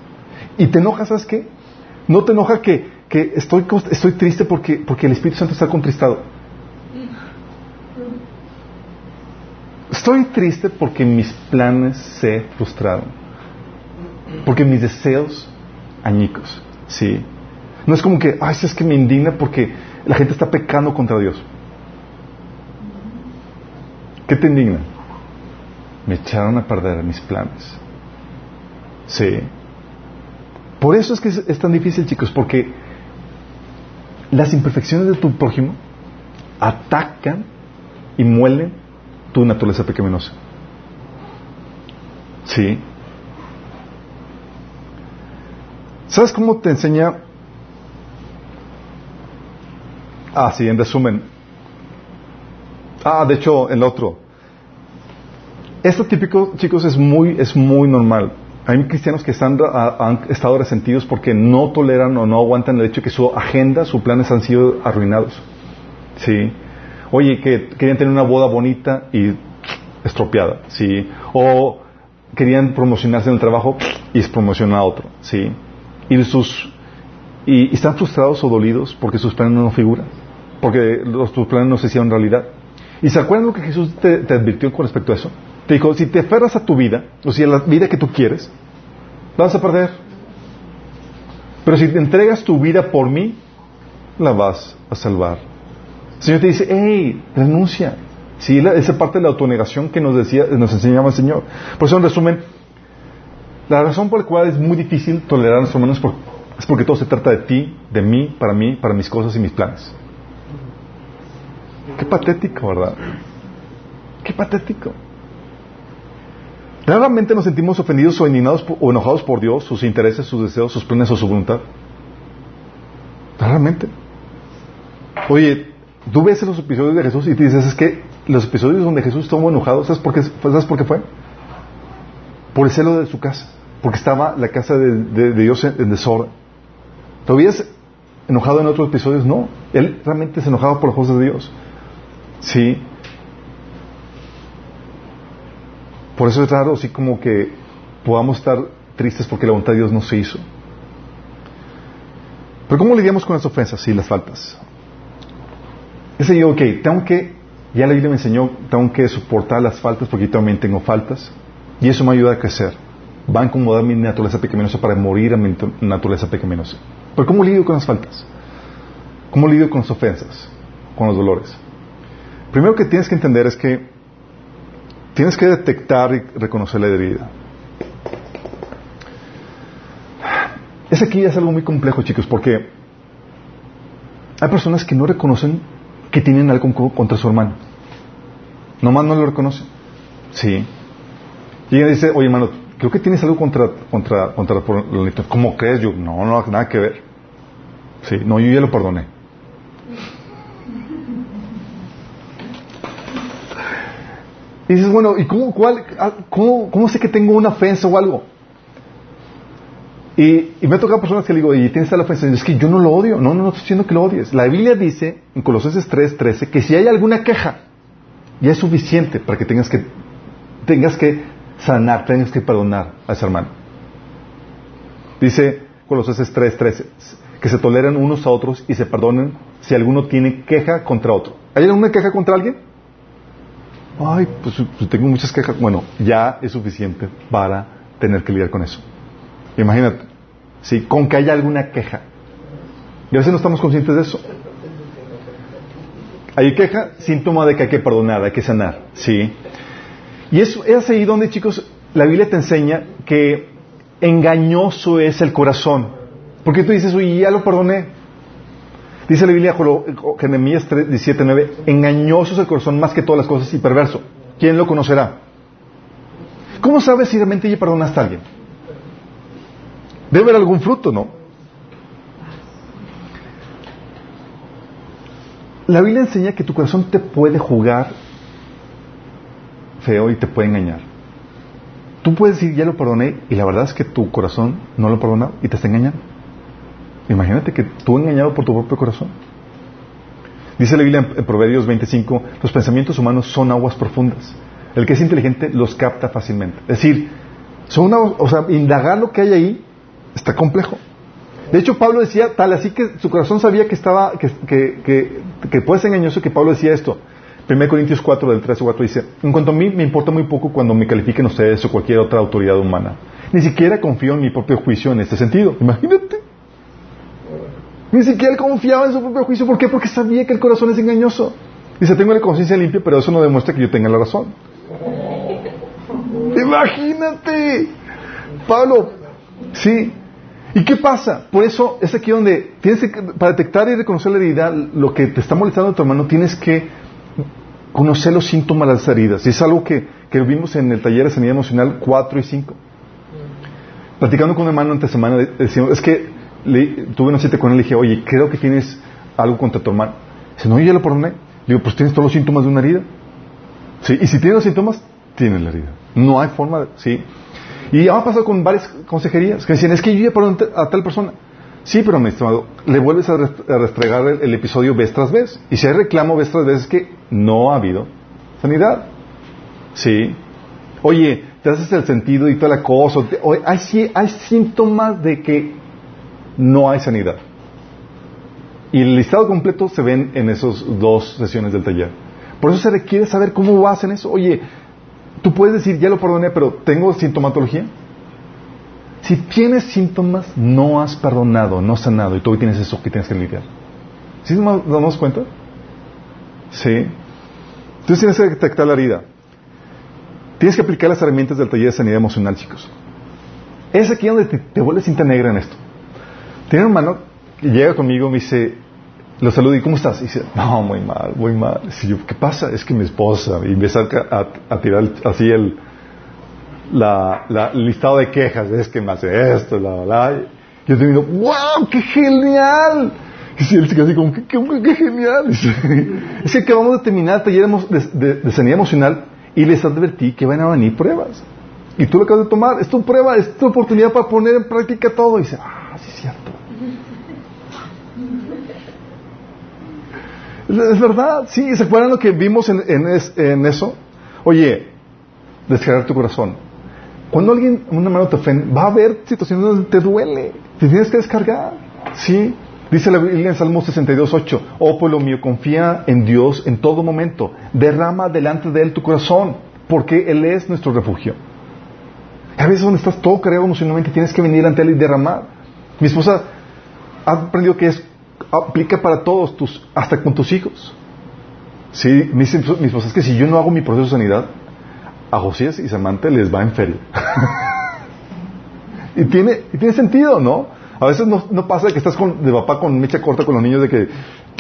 Y te enojas, ¿sabes qué? No te enoja que que estoy, estoy triste porque, porque el Espíritu Santo está contristado. Estoy triste porque mis planes se frustraron. Porque mis deseos añicos. ¿Sí? No es como que, ay, es que me indigna porque la gente está pecando contra Dios. ¿Qué te indigna? Me echaron a perder mis planes. Sí. Por eso es que es tan difícil, chicos, porque las imperfecciones de tu prójimo atacan y muelen tu naturaleza pecaminosa. ¿Sí? ¿Sabes cómo te enseña? Ah, sí, en resumen. Ah, de hecho, el otro. Esto típico, chicos, es muy, es muy normal. Hay cristianos que están, han estado resentidos porque no toleran o no aguantan el hecho de que su agenda, sus planes han sido arruinados. ¿Sí? Oye, que querían tener una boda bonita y estropeada. ¿Sí? O querían promocionarse en el trabajo y es promocionar a otro. ¿Sí? Y, sus, y, están frustrados o dolidos porque sus planes no figuran. Porque los, sus planes no se hicieron realidad. ¿Y se acuerdan lo que Jesús te advirtió con respecto a eso? Te dijo, si te aferras a tu vida, o si a la vida que tú quieres, la vas a perder. Pero si te entregas tu vida por mí, la vas a salvar. El Señor te dice, hey, renuncia. Sí, esa parte de la autonegación que nos decía, nos enseñaba el Señor. Por eso, en resumen, la razón por la cual es muy difícil tolerar a nuestros hermanos es porque todo se trata de ti, de mí, para mí, para mis cosas y mis planes. Qué patético, ¿verdad? Qué patético. ¿Realmente nos sentimos ofendidos o indignados o enojados por Dios, sus intereses, sus deseos, sus planes o su voluntad? Realmente. Oye, tú ves los episodios de Jesús y te dices, es que los episodios donde Jesús estuvo enojado, ¿sabes por qué, ¿sabes por qué fue? Por el celo de su casa. Porque estaba la casa de, Dios en, desorden. ¿Todavía es enojado en otros episodios? No. Él realmente se enojaba por las cosas de Dios. Sí. Por eso es raro, así como que podamos estar tristes porque la voluntad de Dios no se hizo. Pero ¿cómo lidiamos con las ofensas y las faltas? Ese yo, ok, tengo que, ya la Biblia me enseñó, tengo que soportar las faltas porque yo también tengo faltas y eso me ayuda a crecer. Va a incomodar mi naturaleza pecaminosa para morir a mi naturaleza pecaminosa. Pero ¿cómo lidio con las faltas? ¿Cómo lidio con las ofensas? Con los dolores. Primero que tienes que entender es que tienes que detectar y reconocer la herida. Es aquí es algo muy complejo, chicos, porque hay personas que no reconocen que tienen algo contra su hermano. Nomás no lo reconocen. Sí. Y ella dice, oye hermano, creo que tienes algo contra, contra, contra ¿Cómo crees? Yo, no, no, nada que ver. Sí, no, yo ya lo perdoné. Y dices, bueno, ¿y cómo, cuál, ah, cómo, cómo sé que tengo una ofensa o algo? Y, me ha tocado personas que le digo, y tienes la ofensa, es que yo no lo odio. No, no, no estoy diciendo que lo odies. La Biblia dice, en Colosenses 3, 13, que si hay alguna queja, ya es suficiente para que tengas que, tengas que sanar, tengas que perdonar a ese hermano. Dice Colosenses 3, 13, que se toleran unos a otros y se perdonen si alguno tiene queja contra otro. ¿Hay alguna queja contra alguien? Ay, pues, pues tengo muchas quejas. Bueno, ya es suficiente para tener que lidiar con eso. Imagínate, ¿sí? con que haya alguna queja. Y a veces no estamos conscientes de eso. Hay queja, síntoma de que hay que perdonar, hay que sanar. ¿sí? Y eso es ahí donde, chicos, la Biblia te enseña que engañoso es el corazón. Porque tú dices, oye, ya lo perdoné. Dice la Biblia, Jeremías 17, 9, engañoso es el corazón más que todas las cosas y perverso. ¿Quién lo conocerá? ¿Cómo sabes si realmente ya perdonaste a alguien? Debe haber algún fruto, ¿no? La Biblia enseña que tu corazón te puede jugar feo y te puede engañar. Tú puedes decir, ya lo perdoné, y la verdad es que tu corazón no lo perdona y te está engañando. Imagínate que tú engañado por tu propio corazón. Dice la Biblia en Proverbios 25, los pensamientos humanos son aguas profundas. El que es inteligente los capta fácilmente. Es decir, son o sea, indagar lo que hay ahí Está complejo. De hecho, Pablo decía tal así que su corazón sabía que estaba, que, que, que, puede ser engañoso que Pablo decía esto. 1 Corintios 4 del 13 4 dice, en cuanto a mí me importa muy poco cuando me califiquen ustedes o cualquier otra autoridad humana. Ni siquiera confío en mi propio juicio en este sentido. Imagínate. Ni siquiera confiaba en su propio juicio. ¿Por qué? Porque sabía que el corazón es engañoso. Dice, tengo la conciencia limpia, pero eso no demuestra que yo tenga la razón. Imagínate. Pablo, sí, ¿Y qué pasa? Por eso es aquí donde tienes que, para detectar y reconocer la herida, lo que te está molestando a tu hermano, tienes que conocer los síntomas de las heridas. Y es algo que, que vimos en el taller de sanidad emocional 4 y 5. Platicando con un hermano ante semana, decimos, es que tuve una cita con él y le dije, oye, creo que tienes algo contra tu hermano. Dice, no, yo ya lo perdoné. Le digo, pues tienes todos los síntomas de una herida. Sí, y si tienes los síntomas, tienes la herida. No hay forma de, sí. Y ha pasado con varias consejerías que decían, es que yo ya perdoné a tal persona. Sí, pero mi estimado, le vuelves a restregar el, episodio vez tras vez. Y si hay reclamo vez tras vez es que no ha habido sanidad. Sí. Oye, te haces el sentido y toda la cosa. hay, hay síntomas de que no hay sanidad. Y el listado completo se ven en esas dos sesiones del taller. Por eso se requiere saber cómo vas en eso. Oye, Tú puedes decir, ya lo perdoné, pero ¿tengo sintomatología? Si tienes síntomas, no has perdonado, no has sanado, y tú tienes eso que tienes que lidiar. ¿Sí nos damos cuenta? Sí. Entonces tienes que detectar la herida. Tienes que aplicar las herramientas del taller de sanidad emocional, chicos. Es aquí donde te, te vuelves cinta negra en esto. Tiene un hermano que llega conmigo y me dice, lo saludo y ¿cómo estás? Y dice, no, muy mal, muy mal. Y yo, ¿qué pasa? Es que mi esposa, y empieza a, a, tirar así el, la, la, listado de quejas, es que me hace esto, la, la. Yo te digo, wow, qué genial. Y él se queda así como, qué, genial. es que acabamos de terminar el taller de, de, de sanidad emocional y les advertí que van a venir pruebas. Y tú lo acabas de tomar, es tu prueba, es tu oportunidad para poner en práctica todo. Y dice, ah, sí es cierto. Es verdad, sí, ¿se acuerdan lo que vimos en, en, es, en eso? Oye, descargar tu corazón. Cuando alguien, un hermano te ofende, va a haber situaciones donde te duele, te tienes que descargar, ¿sí? Dice la Biblia en Salmo 62.8, oh pueblo mío, confía en Dios en todo momento, derrama delante de Él tu corazón, porque Él es nuestro refugio. A veces donde estás todo cargado emocionalmente tienes que venir ante Él y derramar. Mi esposa ha aprendido que es, aplica para todos, tus, hasta con tus hijos. Sí, mi, mi esposa es que si yo no hago mi proceso de sanidad, a Josías y Samantha les va en feria. y, tiene, y tiene sentido, ¿no? A veces no, no, pasa que estás con, de papá con mecha corta con los niños de que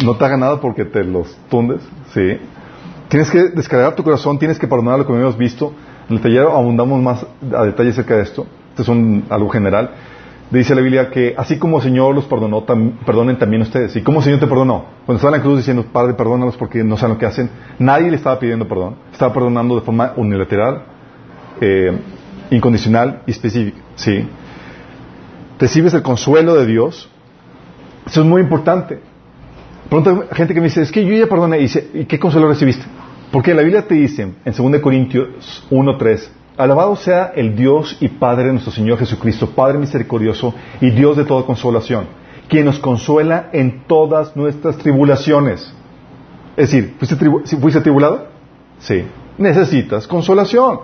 no te haga nada porque te los tundes, ¿sí? Tienes que descargar tu corazón, tienes que perdonar lo que hemos visto. En el taller abundamos más a detalle acerca de esto. Esto es un, algo general. Dice la Biblia que así como el Señor los perdonó, perdonen también ustedes. ¿Y cómo el Señor te perdonó? Cuando estaba en la cruz diciendo, Padre, perdónalos porque no saben lo que hacen, nadie le estaba pidiendo perdón. Estaba perdonando de forma unilateral, eh, incondicional y específica. ¿sí? Recibes el consuelo de Dios. Eso es muy importante. Pronto gente que me dice, es que yo ya perdoné. Y dice, ¿y qué consuelo recibiste? Porque la Biblia te dice, en 2 Corintios 1.3, Alabado sea el Dios y Padre de nuestro Señor Jesucristo, Padre misericordioso y Dios de toda consolación, quien nos consuela en todas nuestras tribulaciones. Es decir, ¿fuiste, tribu ¿fuiste tribulado? Sí. Necesitas consolación.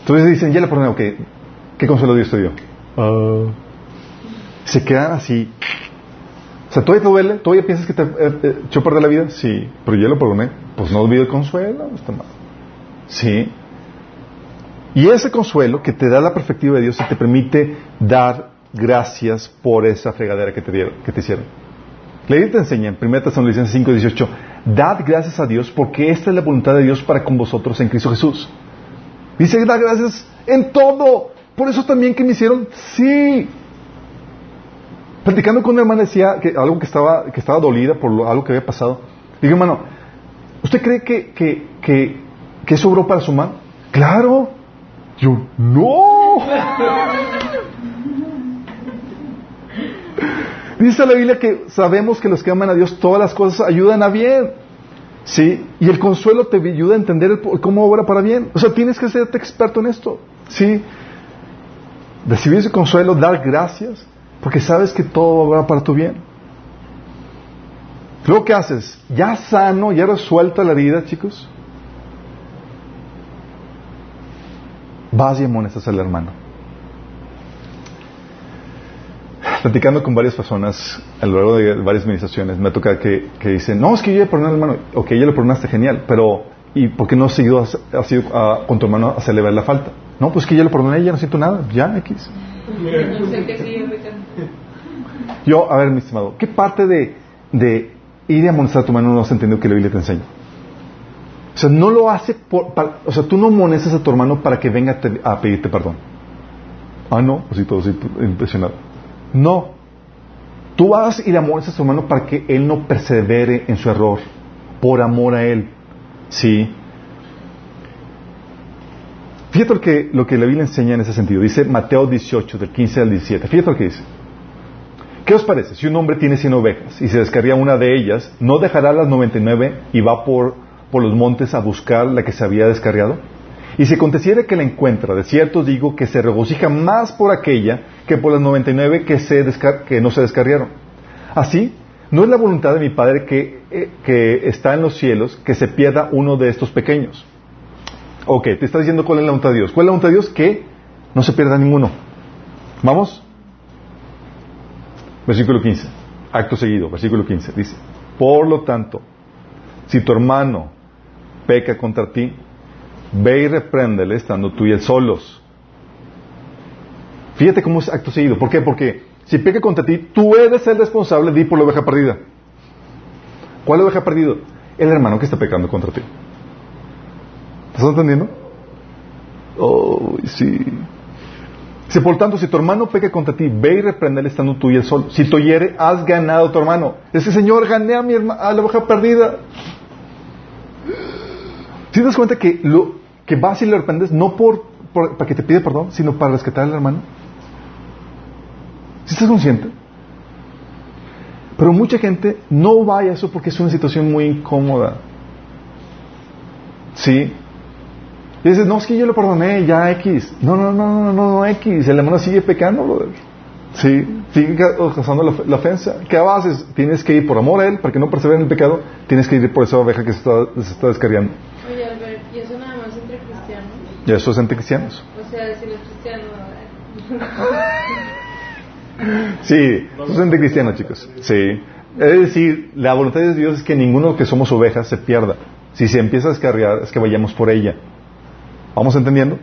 Entonces dicen, ya le perdoné, ok, ¿qué consuelo Dios te dio? Uh, se quedan así. O sea, ¿todavía te duele? ¿Todavía piensas que te eh, echó a perder la vida? Sí, pero ya lo perdoné. Pues no olvido el consuelo, está mal. Sí. Y ese consuelo que te da la perspectiva de Dios y te permite dar gracias por esa fregadera que te dieron, que te hicieron. La Biblia te enseña en 1 Tesalonicenses 5, 18, dad gracias a Dios porque esta es la voluntad de Dios para con vosotros en Cristo Jesús. Dice, da gracias en todo. Por eso también que me hicieron, sí. Platicando con una hermana decía que algo que estaba, que estaba dolida por algo que había pasado. Digo, hermano, ¿usted cree que, que, que, que sobró para su mano? Claro. Yo, no. Dice la Biblia que sabemos que los que aman a Dios todas las cosas ayudan a bien. ¿Sí? Y el consuelo te ayuda a entender cómo obra para bien. O sea, tienes que ser experto en esto. ¿Sí? Recibir ese consuelo, dar gracias, porque sabes que todo va para tu bien. Luego, ¿qué haces? Ya sano, ya resuelta la herida, chicos. Vas y amonestas al hermano. Platicando con varias personas a lo largo de varias meditaciones, me toca que, que dicen, no, es que yo ya perdoné al hermano. Ok, ya lo perdonaste, genial, pero ¿y por qué no has seguido, has ido a, con tu hermano a celebrar la falta? No, pues que ya lo perdoné, ya no siento nada, ya, X. Yo, a ver, mi estimado, ¿qué parte de, de ir y amonestar a tu hermano no has entendido que la Biblia te enseña? O sea, no lo hace por, o sea, tú no amonestas a tu hermano para que venga a, te, a pedirte perdón. Ah, no, así todo así impresionado. No. Tú vas y le amonestas a tu hermano para que él no persevere en su error, por amor a él. Sí. Fíjate lo que, lo que la Biblia enseña en ese sentido. Dice Mateo 18, del 15 al 17. Fíjate lo que dice. ¿Qué os parece? Si un hombre tiene 100 ovejas y se descarría una de ellas, ¿no dejará las 99 y va por, por los montes a buscar la que se había descarriado? Y si aconteciera que la encuentra, de cierto digo que se regocija más por aquella que por las 99 que, se que no se descarriaron. Así, no es la voluntad de mi Padre que, eh, que está en los cielos que se pierda uno de estos pequeños. Ok, te está diciendo cuál es la voluntad de Dios. ¿Cuál es la voluntad de Dios? Que no se pierda ninguno. ¿Vamos? Versículo 15. Acto seguido, versículo 15. Dice, por lo tanto, si tu hermano peca contra ti, ve y repréndele estando tú y él solos. Fíjate cómo es acto seguido. ¿Por qué? Porque si peca contra ti, tú eres el responsable de ir por la oveja perdida. ¿Cuál oveja perdida? El hermano que está pecando contra ti. ¿Estás entendiendo? Oh, sí. Si por tanto, si tu hermano peca contra ti, ve y repréndele estando tú y él solo. Si te oyere, has ganado tu hermano. Ese Señor, gané a mi hermano, a la oveja perdida. Si te das cuenta que lo que vas y le reprendes no por, para que te pide perdón, sino para rescatar al hermano. ¿Si estás consciente? Pero mucha gente no va a eso porque es una situación muy incómoda. ¿Sí? Y dices, no, es que yo lo perdoné, ya X. No, no, no, no, no, no, X. El hermano sigue pecando, brother. Sí, sigue causando la, ofensa. ¿Qué haces? Tienes que ir por amor a él, para que no persevere en el pecado. Tienes que ir por esa oveja que se está, se está descarriando. Oye, Albert, ¿y eso nada más entre cristianos? Y eso es entre cristianos. O sea, si los cristianos. Sí, eso es entre cristianos, chicos. Sí. Es decir, la voluntad de Dios es que ninguno que somos ovejas se pierda. Si se empieza a descarriar, es que vayamos por ella. ¿Vamos entendiendo?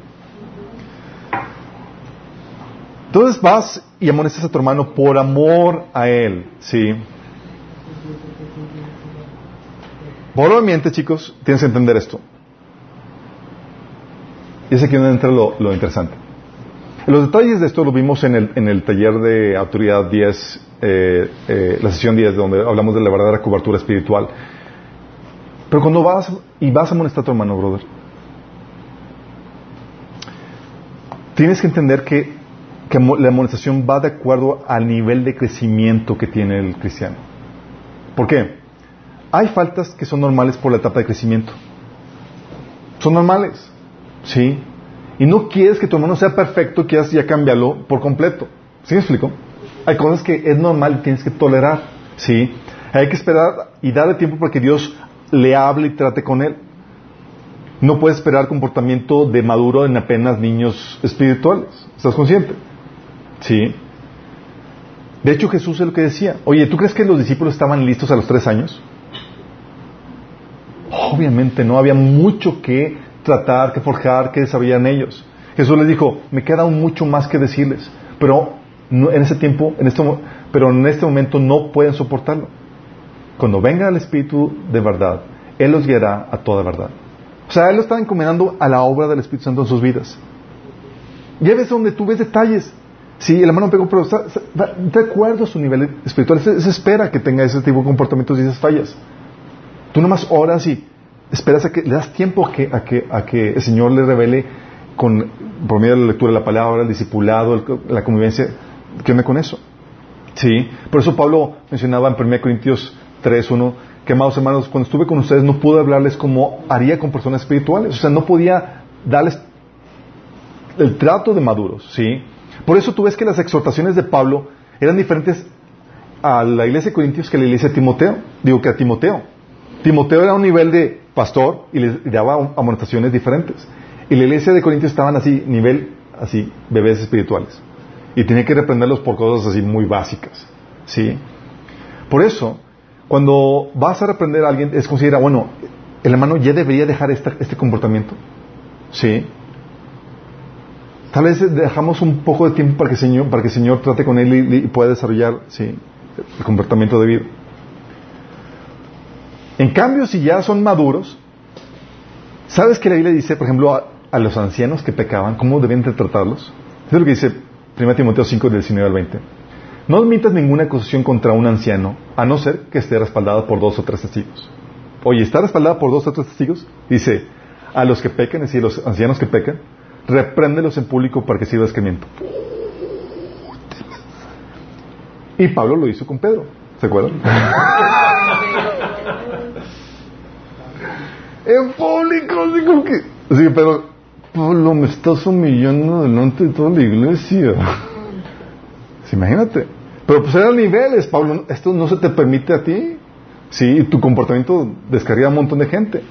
Entonces vas y amonestas a tu hermano por amor a él, ¿sí? Probablemente, chicos, tienes que entender esto. Y es aquí donde entra lo, interesante. Los detalles de esto lo vimos en el, en el taller de Autoridad 10, eh, eh, la sesión 10, donde hablamos de la verdadera cobertura espiritual. Pero cuando vas y vas a amonestar a tu hermano, brother, tienes que entender que, que la amonestación va de acuerdo al nivel de crecimiento que tiene el cristiano. ¿Por qué? Hay faltas que son normales por la etapa de crecimiento. Son normales. ¿Sí? Y no quieres que tu hermano sea perfecto, quieras ya cambiarlo por completo. ¿Sí me explico? Hay cosas que es normal y tienes que tolerar. ¿Sí? Hay que esperar y darle tiempo para que Dios le hable y trate con él. No puedes esperar comportamiento de maduro en apenas niños espirituales. ¿Estás consciente? Sí. De hecho, Jesús es lo que decía. Oye, ¿tú crees que los discípulos estaban listos a los tres años? Obviamente no. Había mucho que tratar, que forjar, que desarrollar ellos. Jesús les dijo, me queda aún mucho más que decirles. Pero en ese tiempo, en este, pero en este momento no pueden soportarlo. Cuando venga el Espíritu de verdad, Él los guiará a toda verdad. O sea, Él lo está encomendando a la obra del Espíritu Santo en sus vidas. Ya ves donde tú ves detalles. Sí, el hermano pegó, pero está, de acuerdo a su nivel espiritual. Se, espera que tenga ese tipo de comportamientos y esas fallas. Tú nomás oras y esperas a que le das tiempo a que, a que, a que el Señor le revele con, por medio de la lectura de la palabra, el discipulado, la convivencia. ¿Qué onda con eso? Sí, por eso Pablo mencionaba en 1 Corintios 3.1 que, amados hermanos, cuando estuve con ustedes no pude hablarles como haría con personas espirituales. O sea, no podía darles el trato de maduros, ¿sí? Por eso tú ves que las exhortaciones de Pablo eran diferentes a la iglesia de Corintios que la iglesia de Timoteo. Digo que a Timoteo. Timoteo era un nivel de pastor y le daba amonestaciones diferentes. Y la iglesia de Corintios estaban así, nivel, así, bebés espirituales. Y tenía que reprenderlos por cosas así muy básicas. ¿Sí? Por eso, cuando vas a reprender a alguien, es considera, bueno, el hermano ya debería dejar este comportamiento. ¿Sí? Tal vez dejamos un poco de tiempo para que el Señor, para que el Señor trate con él y, pueda desarrollar ¿sí? el comportamiento debido. En cambio, si ya son maduros, ¿sabes que la Biblia dice, por ejemplo, a, los ancianos que pecaban, cómo debían tratarlos? Es lo que dice 1 Timoteo 5, del 19 al 20. No admitas ninguna acusación contra un anciano, a no ser que esté respaldada por dos o tres testigos. Oye, ¿está respaldada por dos o tres testigos? Dice, a los que pecan, es decir, los ancianos que pecan, repréndelos en público para que sirva de escarmiento. Y Pablo lo hizo con Pedro, ¿se acuerdan? en público, como que... Sí, pero Pablo, me estás humillando delante de toda la iglesia. Imagínate. Pero pues eran niveles, Pablo. Esto no se te permite a ti. Sí, tu comportamiento descarga a un montón de gente.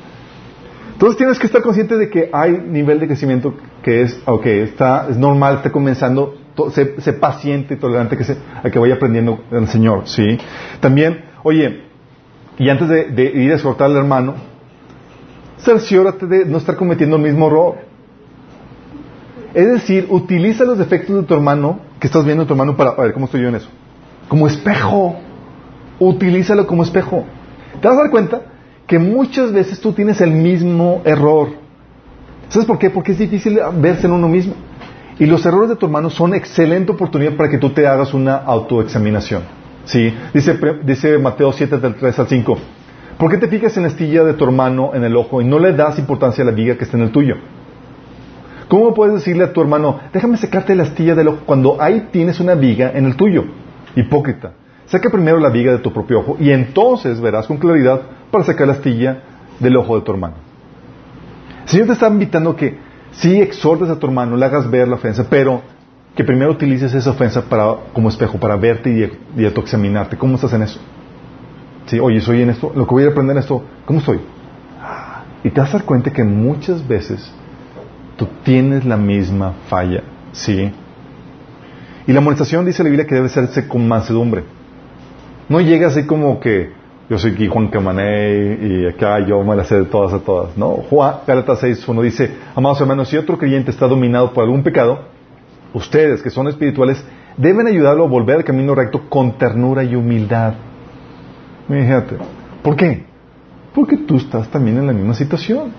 Entonces tienes que estar consciente de que hay nivel de crecimiento que es, ok, está, es normal, está comenzando, sé, paciente y tolerante que se, a que vaya aprendiendo el Señor, ¿sí? También, oye, y antes de, ir a exhortar al hermano, cerciórate de no estar cometiendo el mismo error. Es decir, utiliza los defectos de tu hermano, que estás viendo tu hermano, para a ver cómo estoy yo en eso. Como espejo. Utilízalo como espejo. ¿Te vas a dar cuenta? Que muchas veces tú tienes el mismo error. ¿Sabes por qué? Porque es difícil verse en uno mismo. Y los errores de tu hermano son excelente oportunidad para que tú te hagas una autoexaminación. ¿Sí? Dice, dice Mateo 7, del 3 al 5. ¿Por qué te fijas en la astilla de tu hermano en el ojo y no le das importancia a la viga que está en el tuyo? ¿Cómo puedes decirle a tu hermano, déjame secarte la astilla del ojo cuando ahí tienes una viga en el tuyo? Hipócrita. Saca primero la viga de tu propio ojo y entonces verás con claridad para sacar la astilla del ojo de tu hermano. El Señor te está invitando que sí exhortes a tu hermano, le hagas ver la ofensa, pero que primero utilices esa ofensa como espejo para verte y, y autoexaminarte. ¿Cómo estás en eso? Oye, soy en esto, lo que voy a aprender en esto, ¿cómo estoy? Y te vas a dar cuenta que muchas veces tú tienes la misma falla, ¿sí? Y la amonestación dice la Biblia que debe hacerse con mansedumbre. No llega así como que yo soy aquí Juan Camané y acá yo me la sé de todas a todas. No, Juan, Gálatas 6, uno dice, amados hermanos, si otro creyente está dominado por algún pecado, ustedes que son espirituales deben ayudarlo a volver al camino recto con ternura y humildad. Fíjate. ¿Por qué? Porque tú estás también en la misma situación.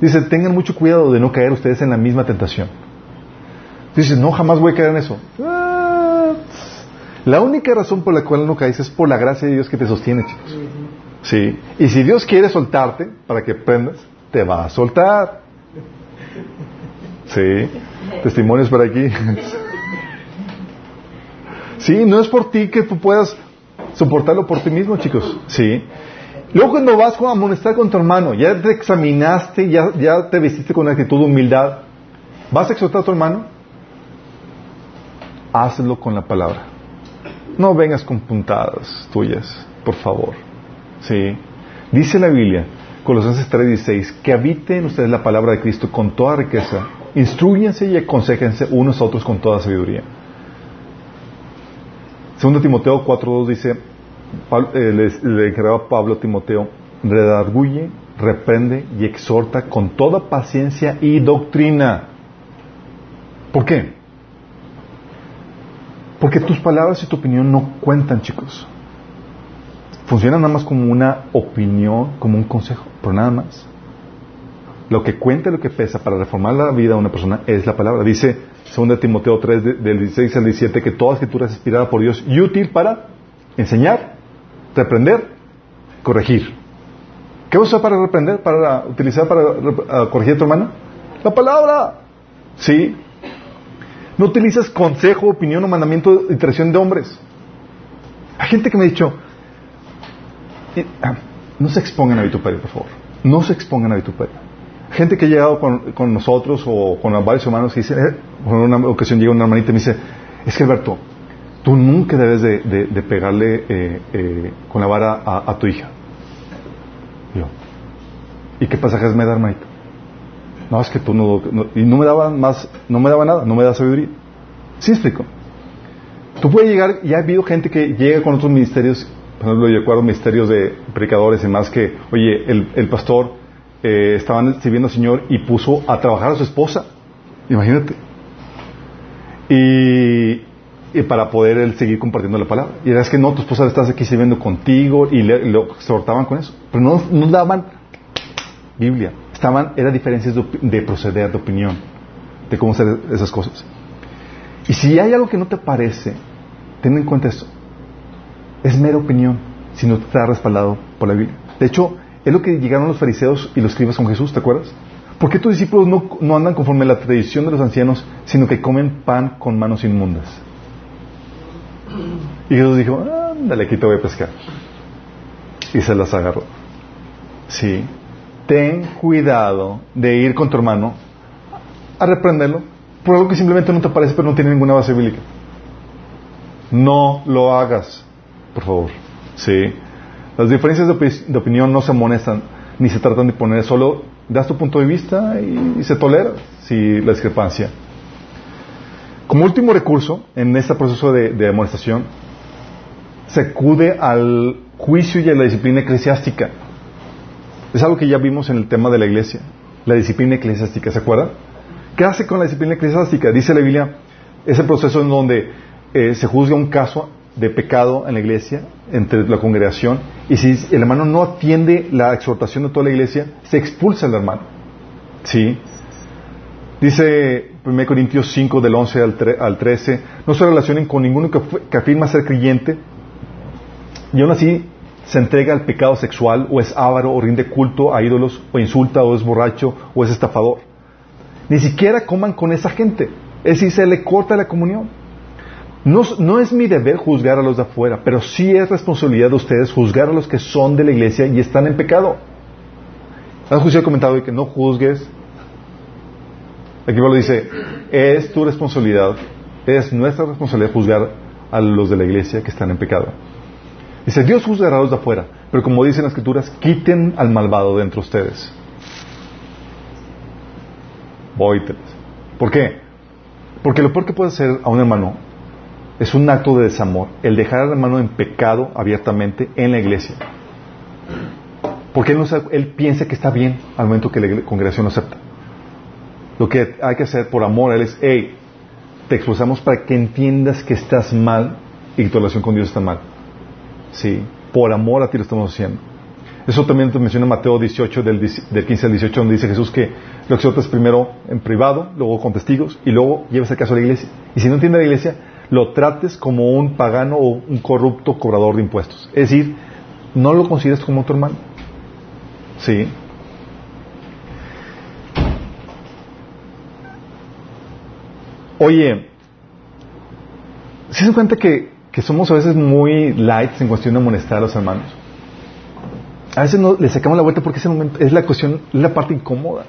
Dice, tengan mucho cuidado de no caer ustedes en la misma tentación. Dices, no, jamás voy a caer en eso. La única razón por la cual no caes es por la gracia de Dios que te sostiene, chicos. Sí. Y si Dios quiere soltarte para que aprendas, te va a soltar. Sí. Testimonios por aquí. Sí, no es por ti que tú puedas soportarlo por ti mismo, chicos. Sí. Luego cuando vas a amonestar con tu hermano, ya te examinaste, ya, ya te vestiste con actitud de humildad, ¿vas a exhortar a tu hermano? Hazlo con la palabra. No vengas con puntadas tuyas, por favor. ¿Sí? Dice la Biblia, Colosenses 3:16, que habite en ustedes la palabra de Cristo con toda riqueza, instruyense y aconsejense unos a otros con toda sabiduría. Segundo Timoteo 4:2 dice, eh, le, encargaba Pablo a Timoteo, redarguye, reprende y exhorta con toda paciencia y doctrina. ¿Por qué? Porque tus palabras y tu opinión no cuentan, chicos. Funcionan nada más como una opinión, como un consejo, pero nada más. Lo que cuenta, lo que pesa para reformar la vida de una persona es la palabra. Dice 2 Timoteo 3, del 16 al 17, que toda escritura es inspirada por Dios y útil para enseñar, reprender, corregir. ¿Qué vas a usar para reprender, para utilizar para corregir a tu hermano? La palabra. Sí, no utilizas consejo, opinión o mandamiento de traición de hombres. Hay gente que me ha dicho, eh, ah, no se expongan a vituperio, por favor. No se expongan a vituperio. Gente que ha llegado con, nosotros o con varios hermanos y dice, eh, en una ocasión llega una hermanita y me dice, es que Alberto, tú nunca debes de, pegarle eh, con la vara a, tu hija. yo, ¿y qué pasajes me da, hermanito? No, es que tú no, y no me daba más, no me daba nada, no me da sabiduría. ¿Sí explico? Tú puedes llegar, y ha habido gente que llega con otros ministerios, por ejemplo, yo recuerdo ministerios de predicadores y más que, oye, el, pastor eh, estaban sirviendo al Señor y puso a trabajar a su esposa. Imagínate. Y, para poder él seguir compartiendo la palabra. Y es que no, tu esposa estás aquí sirviendo contigo y le, lo exhortaban con eso. Pero no, no daban Biblia estaban, eran diferencias de, proceder, de opinión, de cómo hacer esas cosas. Y si hay algo que no te parece, ten en cuenta esto. Es mera opinión, si no está respaldado por la Biblia. De hecho, es lo que llegaron los fariseos y los escribas con Jesús, ¿te acuerdas? ¿Por qué tus discípulos no, no andan conforme a la tradición de los ancianos, sino que comen pan con manos inmundas? Y Jesús dijo, ándale, aquí te voy a pescar. Y se las agarró. Sí ten cuidado de ir con tu hermano a reprenderlo por algo que simplemente no te parece pero no tiene ninguna base bíblica. No lo hagas, por favor. Sí. Las diferencias de, opinión no se amonestan ni se tratan de poner, solo das tu punto de vista y, se tolera si la discrepancia. Como último recurso en este proceso de, amonestación, se acude al juicio y a la disciplina eclesiástica. Es algo que ya vimos en el tema de la iglesia, la disciplina eclesiástica, ¿se acuerdan? ¿Qué hace con la disciplina eclesiástica? Dice la Biblia, es el proceso en donde eh, se juzga un caso de pecado en la iglesia, entre la congregación, y si el hermano no atiende la exhortación de toda la iglesia, se expulsa al hermano. ¿Sí? Dice 1 Corintios 5 del 11 al, tre- al 13, no se relacionen con ninguno que, que afirma ser creyente y aún así se entrega al pecado sexual o es avaro o rinde culto a ídolos o insulta o es borracho o es estafador. Ni siquiera coman con esa gente. Es decir, se le corta la comunión. No, no es mi deber juzgar a los de afuera, pero sí es responsabilidad de ustedes juzgar a los que son de la iglesia y están en pecado. ¿Has escuchado el comentario de que no juzgues? Aquí Pablo dice, es tu responsabilidad, es nuestra responsabilidad juzgar a los de la iglesia que están en pecado. Dice, Dios juzgará a los de afuera, pero como dicen las escrituras, quiten al malvado de entre ustedes. Vóyteles. ¿Por qué? Porque lo peor que puede hacer a un hermano es un acto de desamor, el dejar al hermano en pecado abiertamente en la iglesia. Porque él, no sabe- piensa que está bien al momento que la congregación lo acepta. Lo que hay que hacer por amor a él es, hey, te expulsamos para que entiendas que estás mal y que tu relación con Dios está mal. Sí, por amor a ti lo estamos haciendo. Eso también te menciona Mateo 18, del, 10 del 15 al 18, donde dice Jesús que lo exhortas primero en privado, luego con testigos, y luego llevas el caso a la iglesia. Y si no entiende la iglesia, lo trates como un pagano o un corrupto cobrador de impuestos. Es decir, no lo consideres como tu hermano. Sí. Oye, ¿se dan cuenta que, que somos a veces muy lights en cuestión de amonestar a los hermanos? A veces no, le sacamos la vuelta porque ese momento es la cuestión, es la parte incómoda.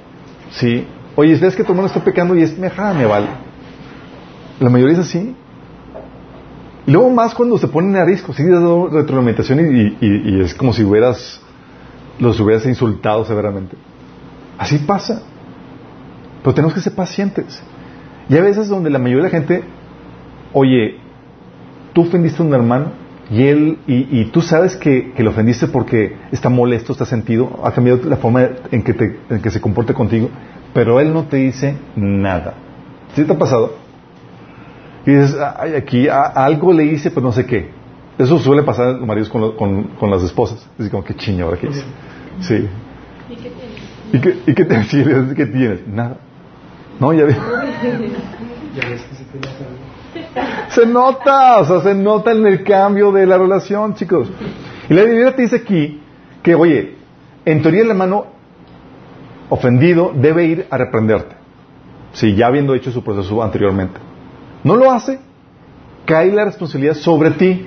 ¿Sí? Oye, ¿ves que tu hermano está pecando y es, me, me vale? La mayoría es así. Y luego más cuando se ponen a riesgo, sí, dando retroalimentación y, es como si hubieras, los hubieras insultado severamente. Así pasa. Pero tenemos que ser pacientes. Y hay veces donde la mayoría de la gente, oye, tú ofendiste a un hermano y él, y, tú sabes que, lo ofendiste porque está molesto, está sentido, ha cambiado la forma en que, te- en que se comporte contigo, pero él no te dice nada. ¿Sí te ha pasado? Y dices, ay, aquí a- algo le hice, pero no sé qué. Eso suele pasar a los maridos con, lo- con, con las esposas. Es como, qué chinga, ¿ahora qué hice? Sí. ¿Y qué tienes? ¿Y qué, y qué te sí, ¿Qué tienes? Nada. No, ya ves. Ya ves que se algo. Se nota, o sea, se nota en el cambio de la relación, chicos. Y la Biblia te dice aquí que, oye, en teoría el hermano ofendido debe ir a reprenderte. Si ya habiendo hecho su proceso anteriormente. No lo hace, cae la responsabilidad sobre ti.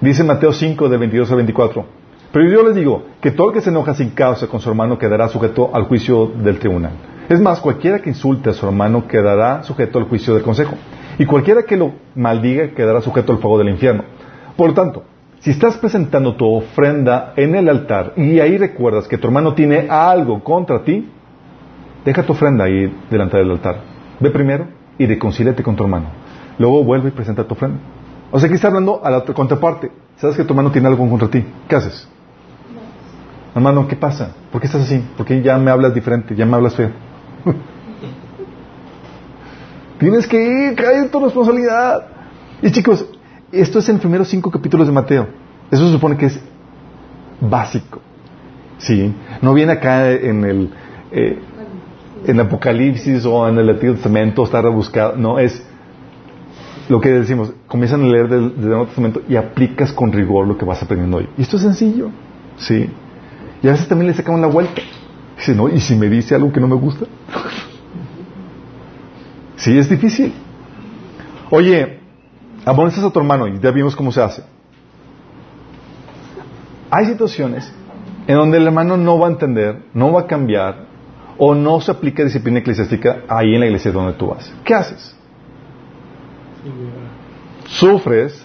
Dice Mateo 5, de 22 al 24. Pero yo les digo que todo el que se enoja sin causa con su hermano quedará sujeto al juicio del tribunal. Es más, cualquiera que insulte a su hermano quedará sujeto al juicio del consejo. Y cualquiera que lo maldiga quedará sujeto al fuego del infierno. Por lo tanto, si estás presentando tu ofrenda en el altar y ahí recuerdas que tu hermano tiene algo contra ti, deja tu ofrenda ahí delante del altar. Ve primero y reconcíliate con tu hermano. Luego vuelve y presenta tu ofrenda. O sea, aquí está hablando a la otra contraparte. Sabes que tu hermano tiene algo contra ti. ¿Qué haces? Hermano, ¿qué pasa? ¿Por qué estás así? ¿Por qué ya me hablas diferente? ¿Ya me hablas feo? Tienes que ir, cae en tu responsabilidad. Y chicos, esto es en los primeros cinco capítulos de Mateo. Eso se supone que es básico. ¿Sí? No viene acá en el, eh, en Apocalipsis o en el Antiguo Testamento, está rebuscado. No, es lo que decimos, comienzan a leer del, del Nuevo Testamento y aplicas con rigor lo que vas aprendiendo hoy. Y esto es sencillo. ¿Sí? Y a veces también le sacamos la vuelta. Dice, no, ¿y si me dice algo que no me gusta? Sí, es difícil. Oye, amonestas a tu hermano y ya vimos cómo se hace. Hay situaciones en donde el hermano no va a entender, no va a cambiar o no se aplica disciplina eclesiástica ahí en la iglesia donde tú vas. ¿Qué haces? Sufres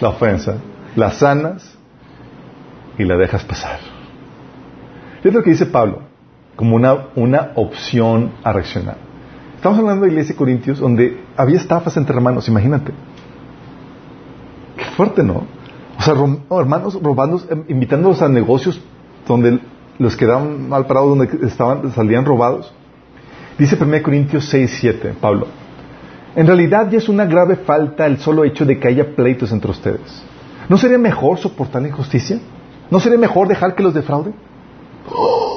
la ofensa, la sanas y la dejas pasar. Es lo que dice Pablo, como una, una opción a reaccionar. Estamos hablando de la iglesia de Corintios donde había estafas entre hermanos, imagínate. Qué fuerte, ¿no? O sea, no, hermanos robando, invitándolos a negocios donde los quedaban mal parados, donde estaban, salían robados. Dice 1 Corintios 6, 7, Pablo. En realidad ya es una grave falta el solo hecho de que haya pleitos entre ustedes. ¿No sería mejor soportar la injusticia? ¿No sería mejor dejar que los defrauden?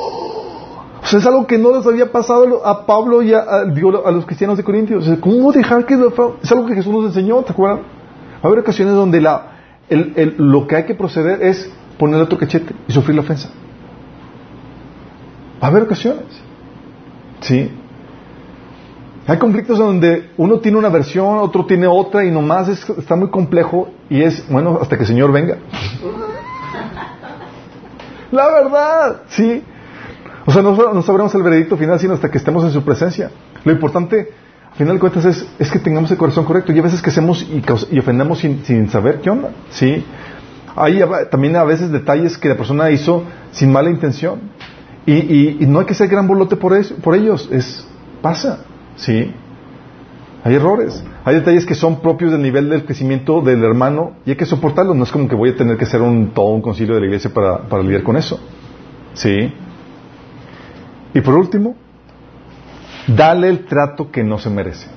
O sea, es algo que no les había pasado a Pablo y a, a, a los cristianos de Corintios. ¿Cómo dejar que es algo que Jesús nos enseñó? ¿Te acuerdas? Va a haber ocasiones donde lo que hay que proceder es ponerle otro cachete y sufrir la ofensa. Va a haber ocasiones. ¿Sí? Hay conflictos donde uno tiene una versión, otro tiene otra y nomás es, está muy complejo y es, bueno, hasta que el Señor venga. La verdad, sí. O sea, no, no, sabremos el veredicto final sino hasta que estemos en su presencia. Lo importante, al final de cuentas, es, es que tengamos el corazón correcto. Y a veces que hacemos y, y ofendemos sin, sin, saber qué onda. Sí. Hay también a veces detalles que la persona hizo sin mala intención. Y, no hay que ser gran bolote por, por ellos. Es, pasa. Sí. Hay errores. Hay detalles que son propios del nivel del crecimiento del hermano y hay que soportarlos. No es como que voy a tener que hacer un, todo un concilio de la iglesia para, para lidiar con eso. Sí. Y por último, dale el trato que no se merece.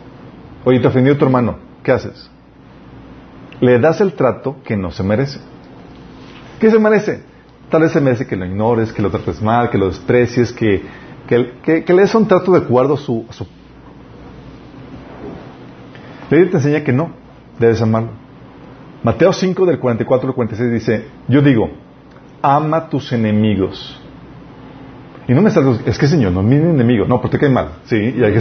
Oye, te ofendió tu hermano. ¿Qué haces? Le das el trato que no se merece. ¿Qué se merece? Tal vez se merece que lo ignores, que lo trates mal, que lo desprecies, que, que, que, que le des un trato de acuerdo a su, a su la Biblia te enseña que no, debes amarlo. Mateo 5 del 44 al 46 dice, yo digo, ama a tus enemigos. Y no me estás, es que Señor, no es mi enemigo, no, porque te cae mal. Sí, y hay que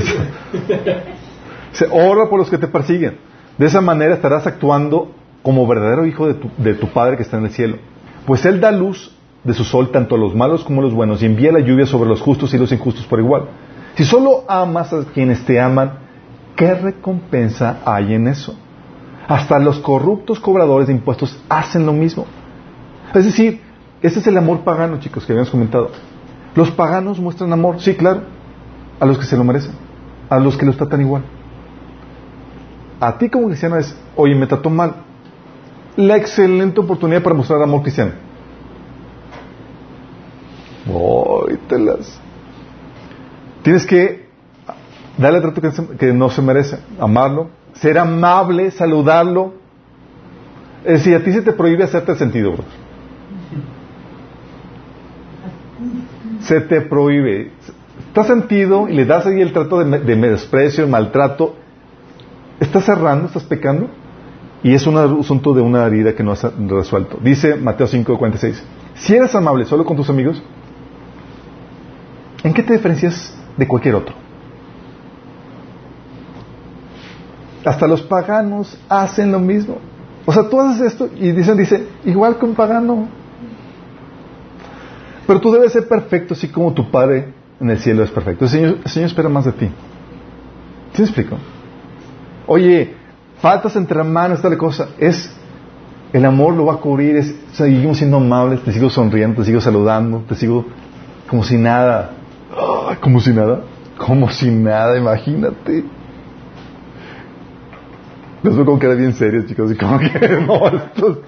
Se ora por los que te persiguen. De esa manera estarás actuando como verdadero hijo de tu, de tu Padre que está en el cielo. Pues Él da luz de su sol tanto a los malos como a los buenos y envía la lluvia sobre los justos y los injustos por igual. Si solo amas a quienes te aman, ¿qué recompensa hay en eso? Hasta los corruptos cobradores de impuestos hacen lo mismo. Es decir, ese es el amor pagano, chicos, que habíamos comentado. Los paganos muestran amor, sí, claro, a los que se lo merecen, a los que los tratan igual. A ti como cristiano es, oye, me trató mal. La excelente oportunidad para mostrar amor cristiano. Las. Tienes que darle el trato que, no se merece, amarlo, ser amable, saludarlo. Es decir, a ti se te prohíbe hacerte sentido. Se te prohíbe. Estás sentido y le das ahí el trato de, de maltrato. Estás cerrando, estás pecando. Y es un asunto de una herida que no has resuelto. Dice Mateo 5:46. Si eres amable solo con tus amigos, ¿en qué te diferencias de cualquier otro? Hasta los paganos hacen lo mismo. O sea, tú haces esto y dicen, dice, igual que un pagano. Pero tú debes ser perfecto, así como tu Padre en el cielo es perfecto. El Señor, espera más de ti. ¿Sí me explico? Oye, faltas entre hermanos, tal cosa. Es, el amor lo va a cubrir, es, seguimos siendo amables, te sigo sonriendo, te sigo saludando, te sigo como si nada. Como si nada. Como si nada, imagínate. Los veo que era bien serio, chicos, y como que no, esto.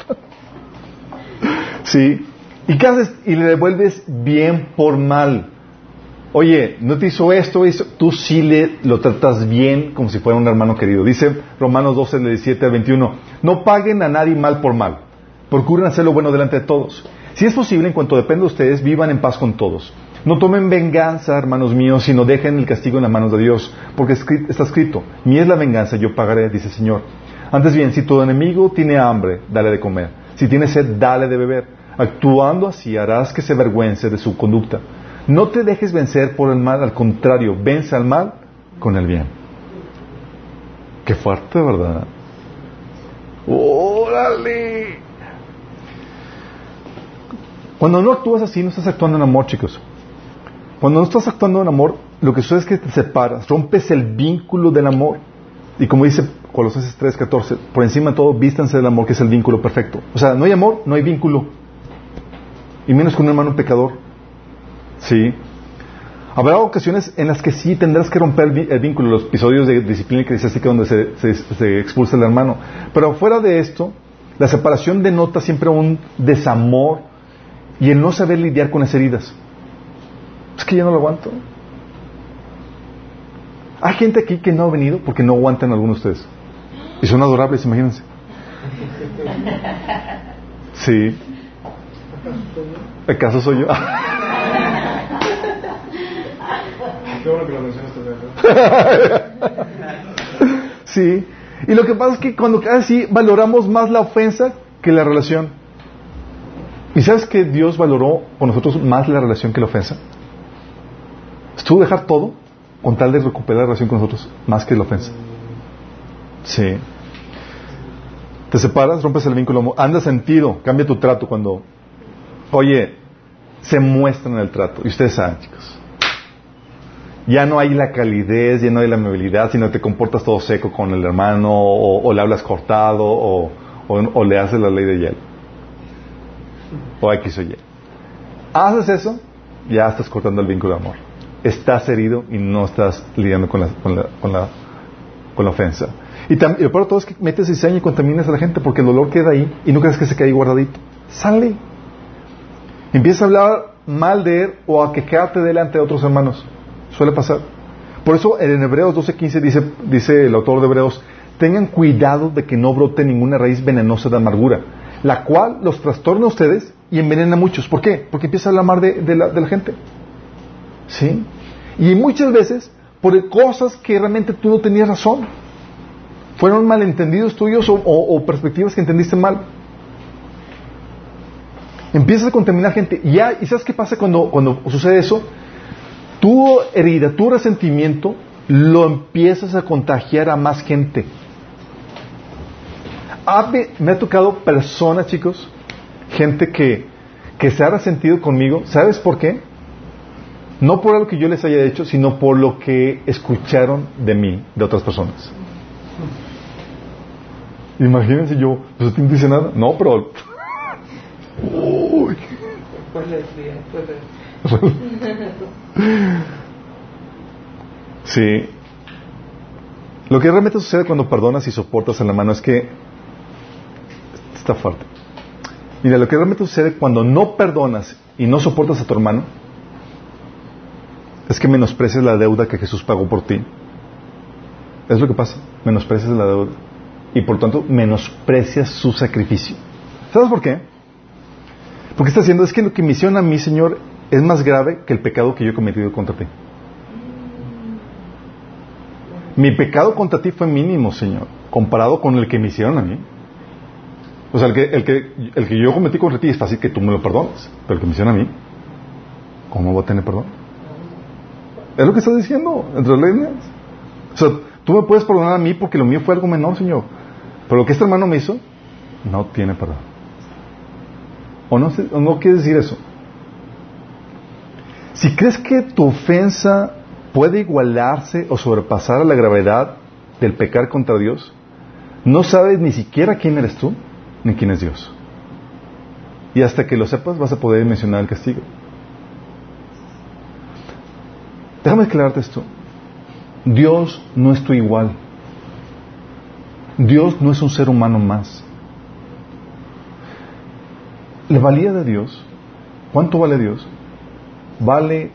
Sí. ¿Y qué haces? Y le devuelves bien por mal. Oye, no te hizo esto, hizo... tú sí le lo tratas bien como si fuera un hermano querido. Dice Romanos 12, 17 al 21. No paguen a nadie mal por mal. Procuren hacer lo bueno delante de todos. Si es posible, en cuanto depende de ustedes, vivan en paz con todos. No tomen venganza, hermanos míos, sino dejen el castigo en las manos de Dios, porque está escrito, mi es la venganza, yo pagaré, dice el Señor. Antes bien, si tu enemigo tiene hambre, dale de comer. Si tiene sed, dale de beber. Actuando así harás que se avergüence de su conducta. No te dejes vencer por el mal, al contrario, vence al mal con el bien. Qué fuerte, ¿verdad? ¡Órale! Cuando no actúas así, no estás actuando en amor, chicos. Cuando no estás actuando en amor, lo que sucede es que te separas, rompes el vínculo del amor. Y como dice Colosenses 3:14, por encima de todo, vístanse del amor, que es el vínculo perfecto. O sea, no hay amor, no hay vínculo. Y menos con un hermano pecador. Sí. Habrá ocasiones en las que sí tendrás que romper el vínculo, los episodios de disciplina eclesiástica donde se, expulsa el hermano. Pero fuera de esto, la separación denota siempre un desamor y el no saber lidiar con las heridas. Es que ya no lo aguanto. Hay gente aquí que no ha venido porque no aguantan algunos de ustedes. Y son adorables, imagínense. Sí. ¿Acaso soy yo? Qué bueno que lo mencionaste, ¿verdad? Sí. Y lo que pasa es que cuando casi valoramos más la ofensa que la relación. ¿Y sabes que Dios valoró con nosotros más la relación que la ofensa? Estuvo dejar todo con tal de recuperar la relación con nosotros más que la ofensa. Sí. Te separas, rompes el vínculo, anda sentido, cambia tu trato cuando, oye, se muestra en el trato. Y ustedes saben, chicos. Ya no hay la calidez, ya no hay la amabilidad, sino te comportas todo seco con el hermano, o, o le hablas cortado, o, o, o le haces la ley de hielo. O X o Y. Haces eso, ya estás cortando el vínculo de amor. Estás herido y no estás lidiando con la, con la, con la, con la ofensa. Y, tam- y lo peor de todo es que metes cizaña y contaminas a la gente porque el dolor queda ahí y no crees que se quede ahí guardadito. Sale. Empieza a hablar mal de él o a quejarte delante de otros hermanos. Suele pasar. Por eso en Hebreos 12:15 dice, dice el autor de Hebreos, tengan cuidado de que no brote ninguna raíz venenosa de amargura, la cual los trastorna a ustedes y envenena a muchos. ¿Por qué? Porque empieza a hablar mal de la, de la gente. ¿Sí? Y muchas veces por cosas que realmente tú no tenías razón. Fueron malentendidos tuyos o, perspectivas que entendiste mal. Empiezas a contaminar gente. Y, ya, ¿y sabes qué pasa cuando, cuando sucede eso? Tu herida, tu resentimiento, lo empiezas a contagiar a más gente. Me, me ha tocado personas, chicos, gente que, que se ha resentido conmigo. ¿Sabes por qué? No por algo que yo les haya hecho, sino por lo que escucharon de mí, de otras personas. Imagínense yo, pues no dice nada. No, pero... Sí. Lo que realmente sucede cuando perdonas y soportas a la mano es que está fuerte. Mira, lo que realmente sucede cuando no perdonas y no soportas a tu hermano es que menosprecias la deuda que Jesús pagó por ti. Es lo que pasa. Menosprecias la deuda. Y por tanto, menosprecias su sacrificio. ¿Sabes por qué? Porque está haciendo es que lo que me hicieron a mí, Señor, es más grave que el pecado que yo he cometido contra ti. Mi pecado contra ti fue mínimo, Señor, comparado con el que me hicieron a mí. O sea, el que, el que, el que yo cometí contra ti es fácil que tú me lo perdones, pero el que me hicieron a mí, ¿cómo voy a tener perdón? Es lo que estás diciendo, entre líneas. O sea, tú me puedes perdonar a mí porque lo mío fue algo menor, Señor. Pero lo que este hermano me hizo, no tiene perdón. ¿O no, o no quiere decir eso? Si crees que tu ofensa puede igualarse o sobrepasar a la gravedad del pecar contra Dios, no sabes ni siquiera quién eres tú ni quién es Dios. Y hasta que lo sepas vas a poder mencionar el castigo. Déjame aclararte esto. Dios no es tu igual. Dios no es un ser humano más. La valía de Dios, ¿cuánto vale Dios? Vale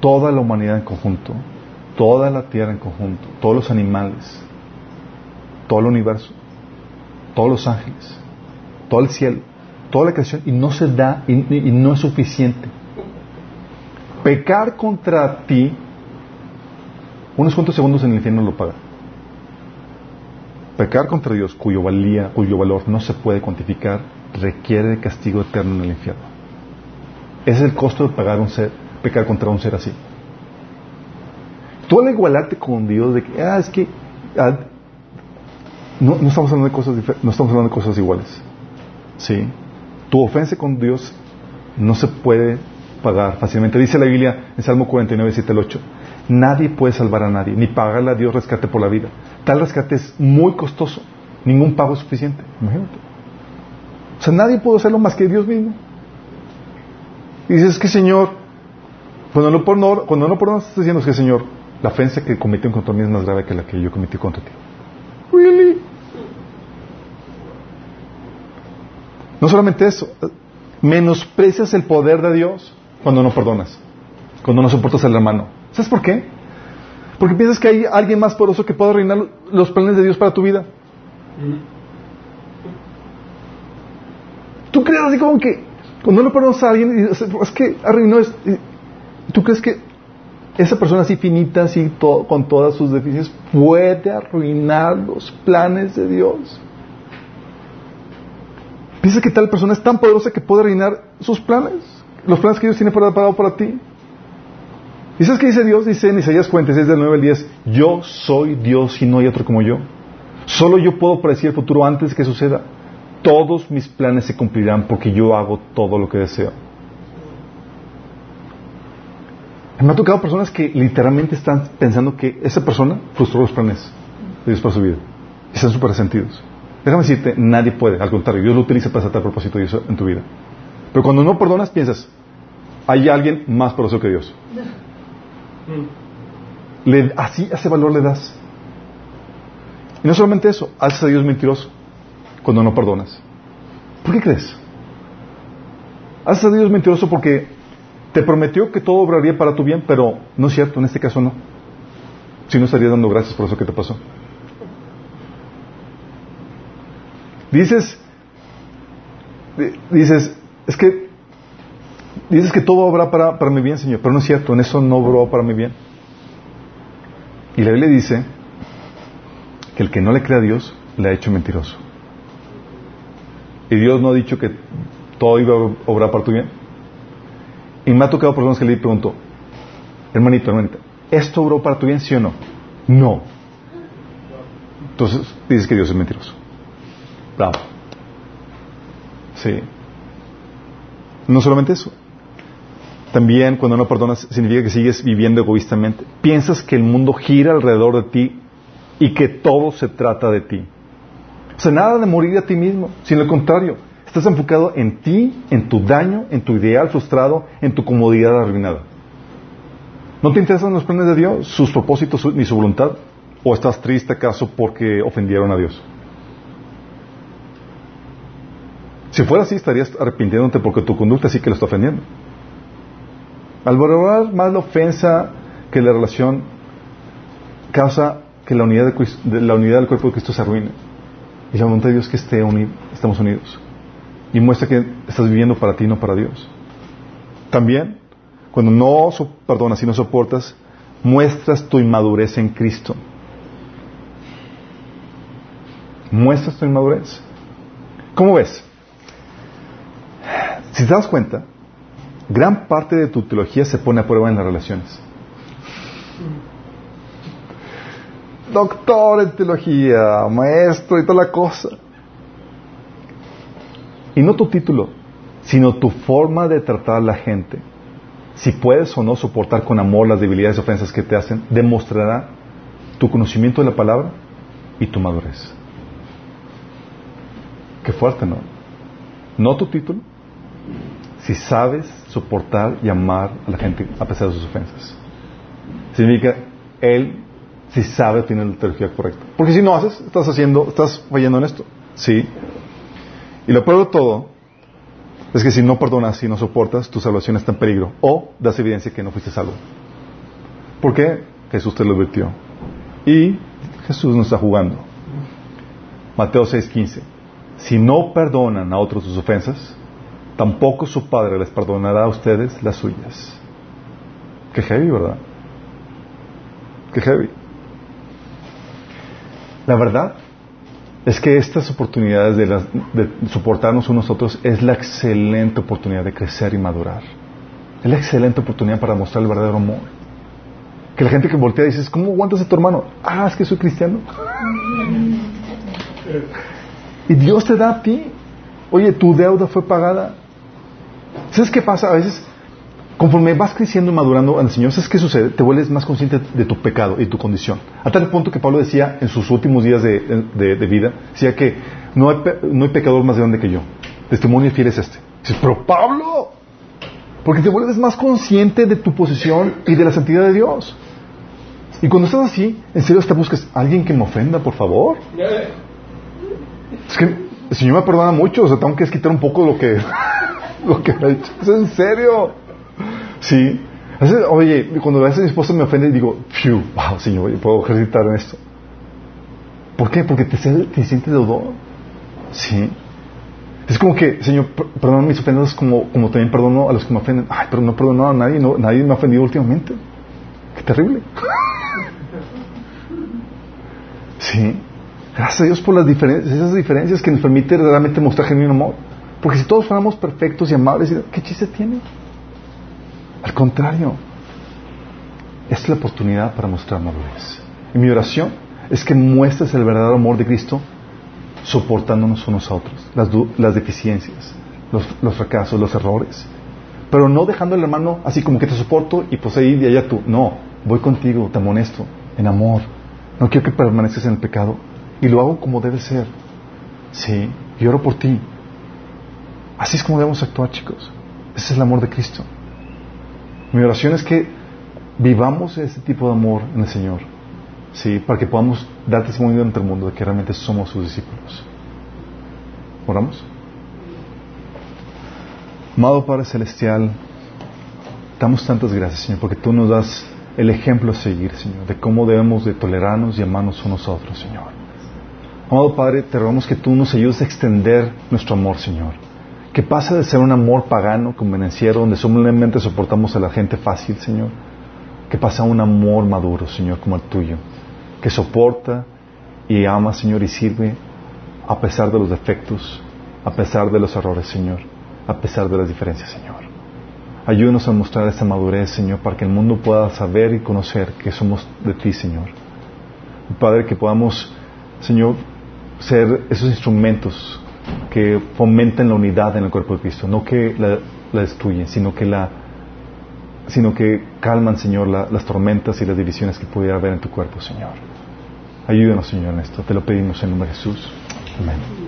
toda la humanidad en conjunto, toda la tierra en conjunto, todos los animales, todo el universo, todos los ángeles, todo el cielo, toda la creación, y no se da, y, y no es suficiente. Pecar contra ti, unos cuantos segundos en el infierno lo paga. Pecar contra Dios, cuyo valía, cuyo valor no se puede cuantificar, requiere de castigo eterno en el infierno. Ese es el costo de pagar un ser, pecar contra un ser así. Tú al igualarte con Dios, de que, ah, es que, ah, no, estamos hablando de cosas no estamos hablando cosas iguales. Sí. Tu ofensa con Dios no se puede pagar fácilmente. Dice la Biblia en Salmo 49, 7 al 8. Nadie puede salvar a nadie, ni pagarle a Dios rescate por la vida. Tal rescate es muy costoso. Ningún pago es suficiente. Imagínate. O sea, nadie puede hacerlo más que Dios mismo. Y dices que Señor, cuando no, no, cuando no no estás diciendo que Señor, la ofensa que cometí contra mí es más grave que la que yo cometí contra ti. Really? No solamente eso, menosprecias el poder de Dios cuando no perdonas, cuando no soportas al hermano. ¿Sabes por qué? Porque piensas que hay alguien más poderoso que pueda arruinar los planes de Dios para tu vida. Tú crees así como que cuando no perdonas a alguien, es que arruinó y tú crees que esa persona así finita, así con todas sus deficiencias, puede arruinar los planes de Dios. Piensa que tal persona es tan poderosa que puede arruinar sus planes, los planes que Dios tiene preparado para ti. ¿Y sabes qué dice Dios? Dice en Isaías 46, del 9 al 10, yo soy Dios y no hay otro como yo. Solo yo puedo predecir el futuro antes que suceda. Todos mis planes se cumplirán porque yo hago todo lo que deseo. Me ha tocado personas que literalmente están pensando que esa persona frustró los planes de Dios para su vida. Y están súper resentidos. Déjame decirte, nadie puede. Al contrario, Dios lo utiliza para tratar propósito de eso en tu vida. Pero cuando no perdonas, piensas, hay alguien más poderoso que Dios. Le, así, ese valor le das. Y no solamente eso, haces a Dios mentiroso cuando no perdonas. ¿Por qué crees? Haces a Dios mentiroso porque te prometió que todo obraría para tu bien, pero no es cierto, en este caso no. Si no estaría dando gracias por eso que te pasó. Dices, dices, es que, dices que todo obra para, para mi bien, Señor, pero no es cierto, en eso no obró para mi bien. Y la Biblia dice que el que no le cree a Dios le ha hecho mentiroso. Y Dios no ha dicho que todo iba a obrar para tu bien. Y me ha tocado personas que le pregunto, hermanito, hermanita, ¿esto obró para tu bien, sí o no? No. Entonces dices que Dios es mentiroso. Bravo. Sí. No solamente eso. También cuando no perdonas significa que sigues viviendo egoístamente. Piensas que el mundo gira alrededor de ti y que todo se trata de ti. O sea, nada de morir a ti mismo, sino al contrario. Estás enfocado en ti, en tu daño, en tu ideal frustrado, en tu comodidad arruinada. ¿No te interesan los planes de Dios, sus propósitos ni su voluntad? ¿O estás triste acaso porque ofendieron a Dios? Si fuera así, estarías arrepintiéndote porque tu conducta sí que lo está ofendiendo. Al valorar más la ofensa que la relación causa que la unidad, de, la unidad del cuerpo de Cristo se arruine. Y la voluntad de Dios que esté unido, estamos unidos. Y muestra que estás viviendo para ti, no para Dios. También, cuando no perdonas y no soportas, muestras tu inmadurez en Cristo. Muestras tu inmadurez. ¿Cómo ves? Si te das cuenta, gran parte de tu teología se pone a prueba en las relaciones. Doctor en teología, maestro y toda la cosa. Y no tu título, sino tu forma de tratar a la gente. Si puedes o no soportar con amor las debilidades y ofensas que te hacen, demostrará tu conocimiento de la palabra y tu madurez. Qué fuerte, ¿no? No tu título, si sabes soportar y amar a la gente a pesar de sus ofensas. Significa, él si sabe tiene la teología correcta. Porque si no haces, estás haciendo, estás fallando en esto. Sí. Y lo peor de todo es que si no perdonas, si no soportas, tu salvación está en peligro. O das evidencia que no fuiste salvo. ¿Por qué? Jesús te lo advirtió. Y Jesús no está jugando. Mateo 6:15. Si no perdonan a otros sus ofensas, tampoco su Padre les perdonará a ustedes las suyas. Qué heavy, ¿verdad? Qué heavy. La verdad es que estas oportunidades de, soportarnos unos a otros es la excelente oportunidad de crecer y madurar. Es la excelente oportunidad para mostrar el verdadero amor. Que la gente que voltea dice, ¿cómo aguantas a tu hermano? Ah, es que soy cristiano. y Dios te da a ti. Oye, tu deuda fue pagada. ¿Sabes qué pasa? A veces, conforme vas creciendo y madurando al Señor, ¿sabes qué sucede? Te vuelves más consciente de tu pecado y tu condición. A tal punto que Pablo decía en sus últimos días de, vida, decía que no hay, no hay, pecador más grande que yo. Testimonio fiel es este. Dices, pero Pablo, porque te vuelves más consciente de tu posición y de la santidad de Dios. Y cuando estás así, en serio te buscas alguien que me ofenda, por favor. Es que el Señor me perdona mucho, o sea, tengo que quitar un poco lo que lo que me ha dicho. ¿Es en serio? Sí. oye, cuando a veces mi esposa me ofende, digo, phew, wow, Señor, puedo ejercitar en esto. ¿Por qué? Porque te, te sientes deudor. Sí. Es como que, Señor, perdona mis ofensas como, como también perdono a los que me ofenden. Ay, pero no perdono a nadie, nadie me ha ofendido últimamente. terrible. sí. Gracias a Dios por las diferencias, esas diferencias que nos permiten realmente mostrar genuino amor. Porque si todos fuéramos perfectos y amables, ¿qué chiste tiene? Al contrario, es la oportunidad para mostrar madurez. Y mi oración es que muestres el verdadero amor de Cristo soportándonos unos a otros, las, deficiencias, los, fracasos, los errores. Pero no dejando al hermano así como que te soporto y pues ahí de allá tú. No, voy contigo, te amonesto, en amor. No quiero que permanezcas en el pecado. Y lo hago como debe ser. Sí, y oro por ti. Así es como debemos actuar, chicos. Ese es el amor de Cristo. Mi oración es que vivamos ese tipo de amor en el Señor. Sí, para que podamos dar testimonio ante el mundo de que realmente somos sus discípulos. ¿Oramos? Amado Padre Celestial, damos tantas gracias, Señor, porque tú nos das el ejemplo a seguir, Señor, de cómo debemos de tolerarnos y amarnos unos a otros, Señor. Amado Padre, te rogamos que tú nos ayudes a extender nuestro amor, Señor. Que pase de ser un amor pagano, convenenciero, donde solamente soportamos a la gente fácil, Señor. Que pase a un amor maduro, Señor, como el tuyo. Que soporta y ama, Señor, y sirve a pesar de los defectos, a pesar de los errores, Señor, a pesar de las diferencias, Señor. Ayúdanos a mostrar esta madurez, Señor, para que el mundo pueda saber y conocer que somos de ti, Señor. Padre, que podamos, Señor, ser esos instrumentos que fomenten la unidad en el cuerpo de Cristo, no que la, destruyen, sino que la sino que calman, Señor, las tormentas y las divisiones que pudiera haber en tu cuerpo, Señor. Ayúdanos, Señor, en esto. Te lo pedimos en nombre de Jesús. Amén.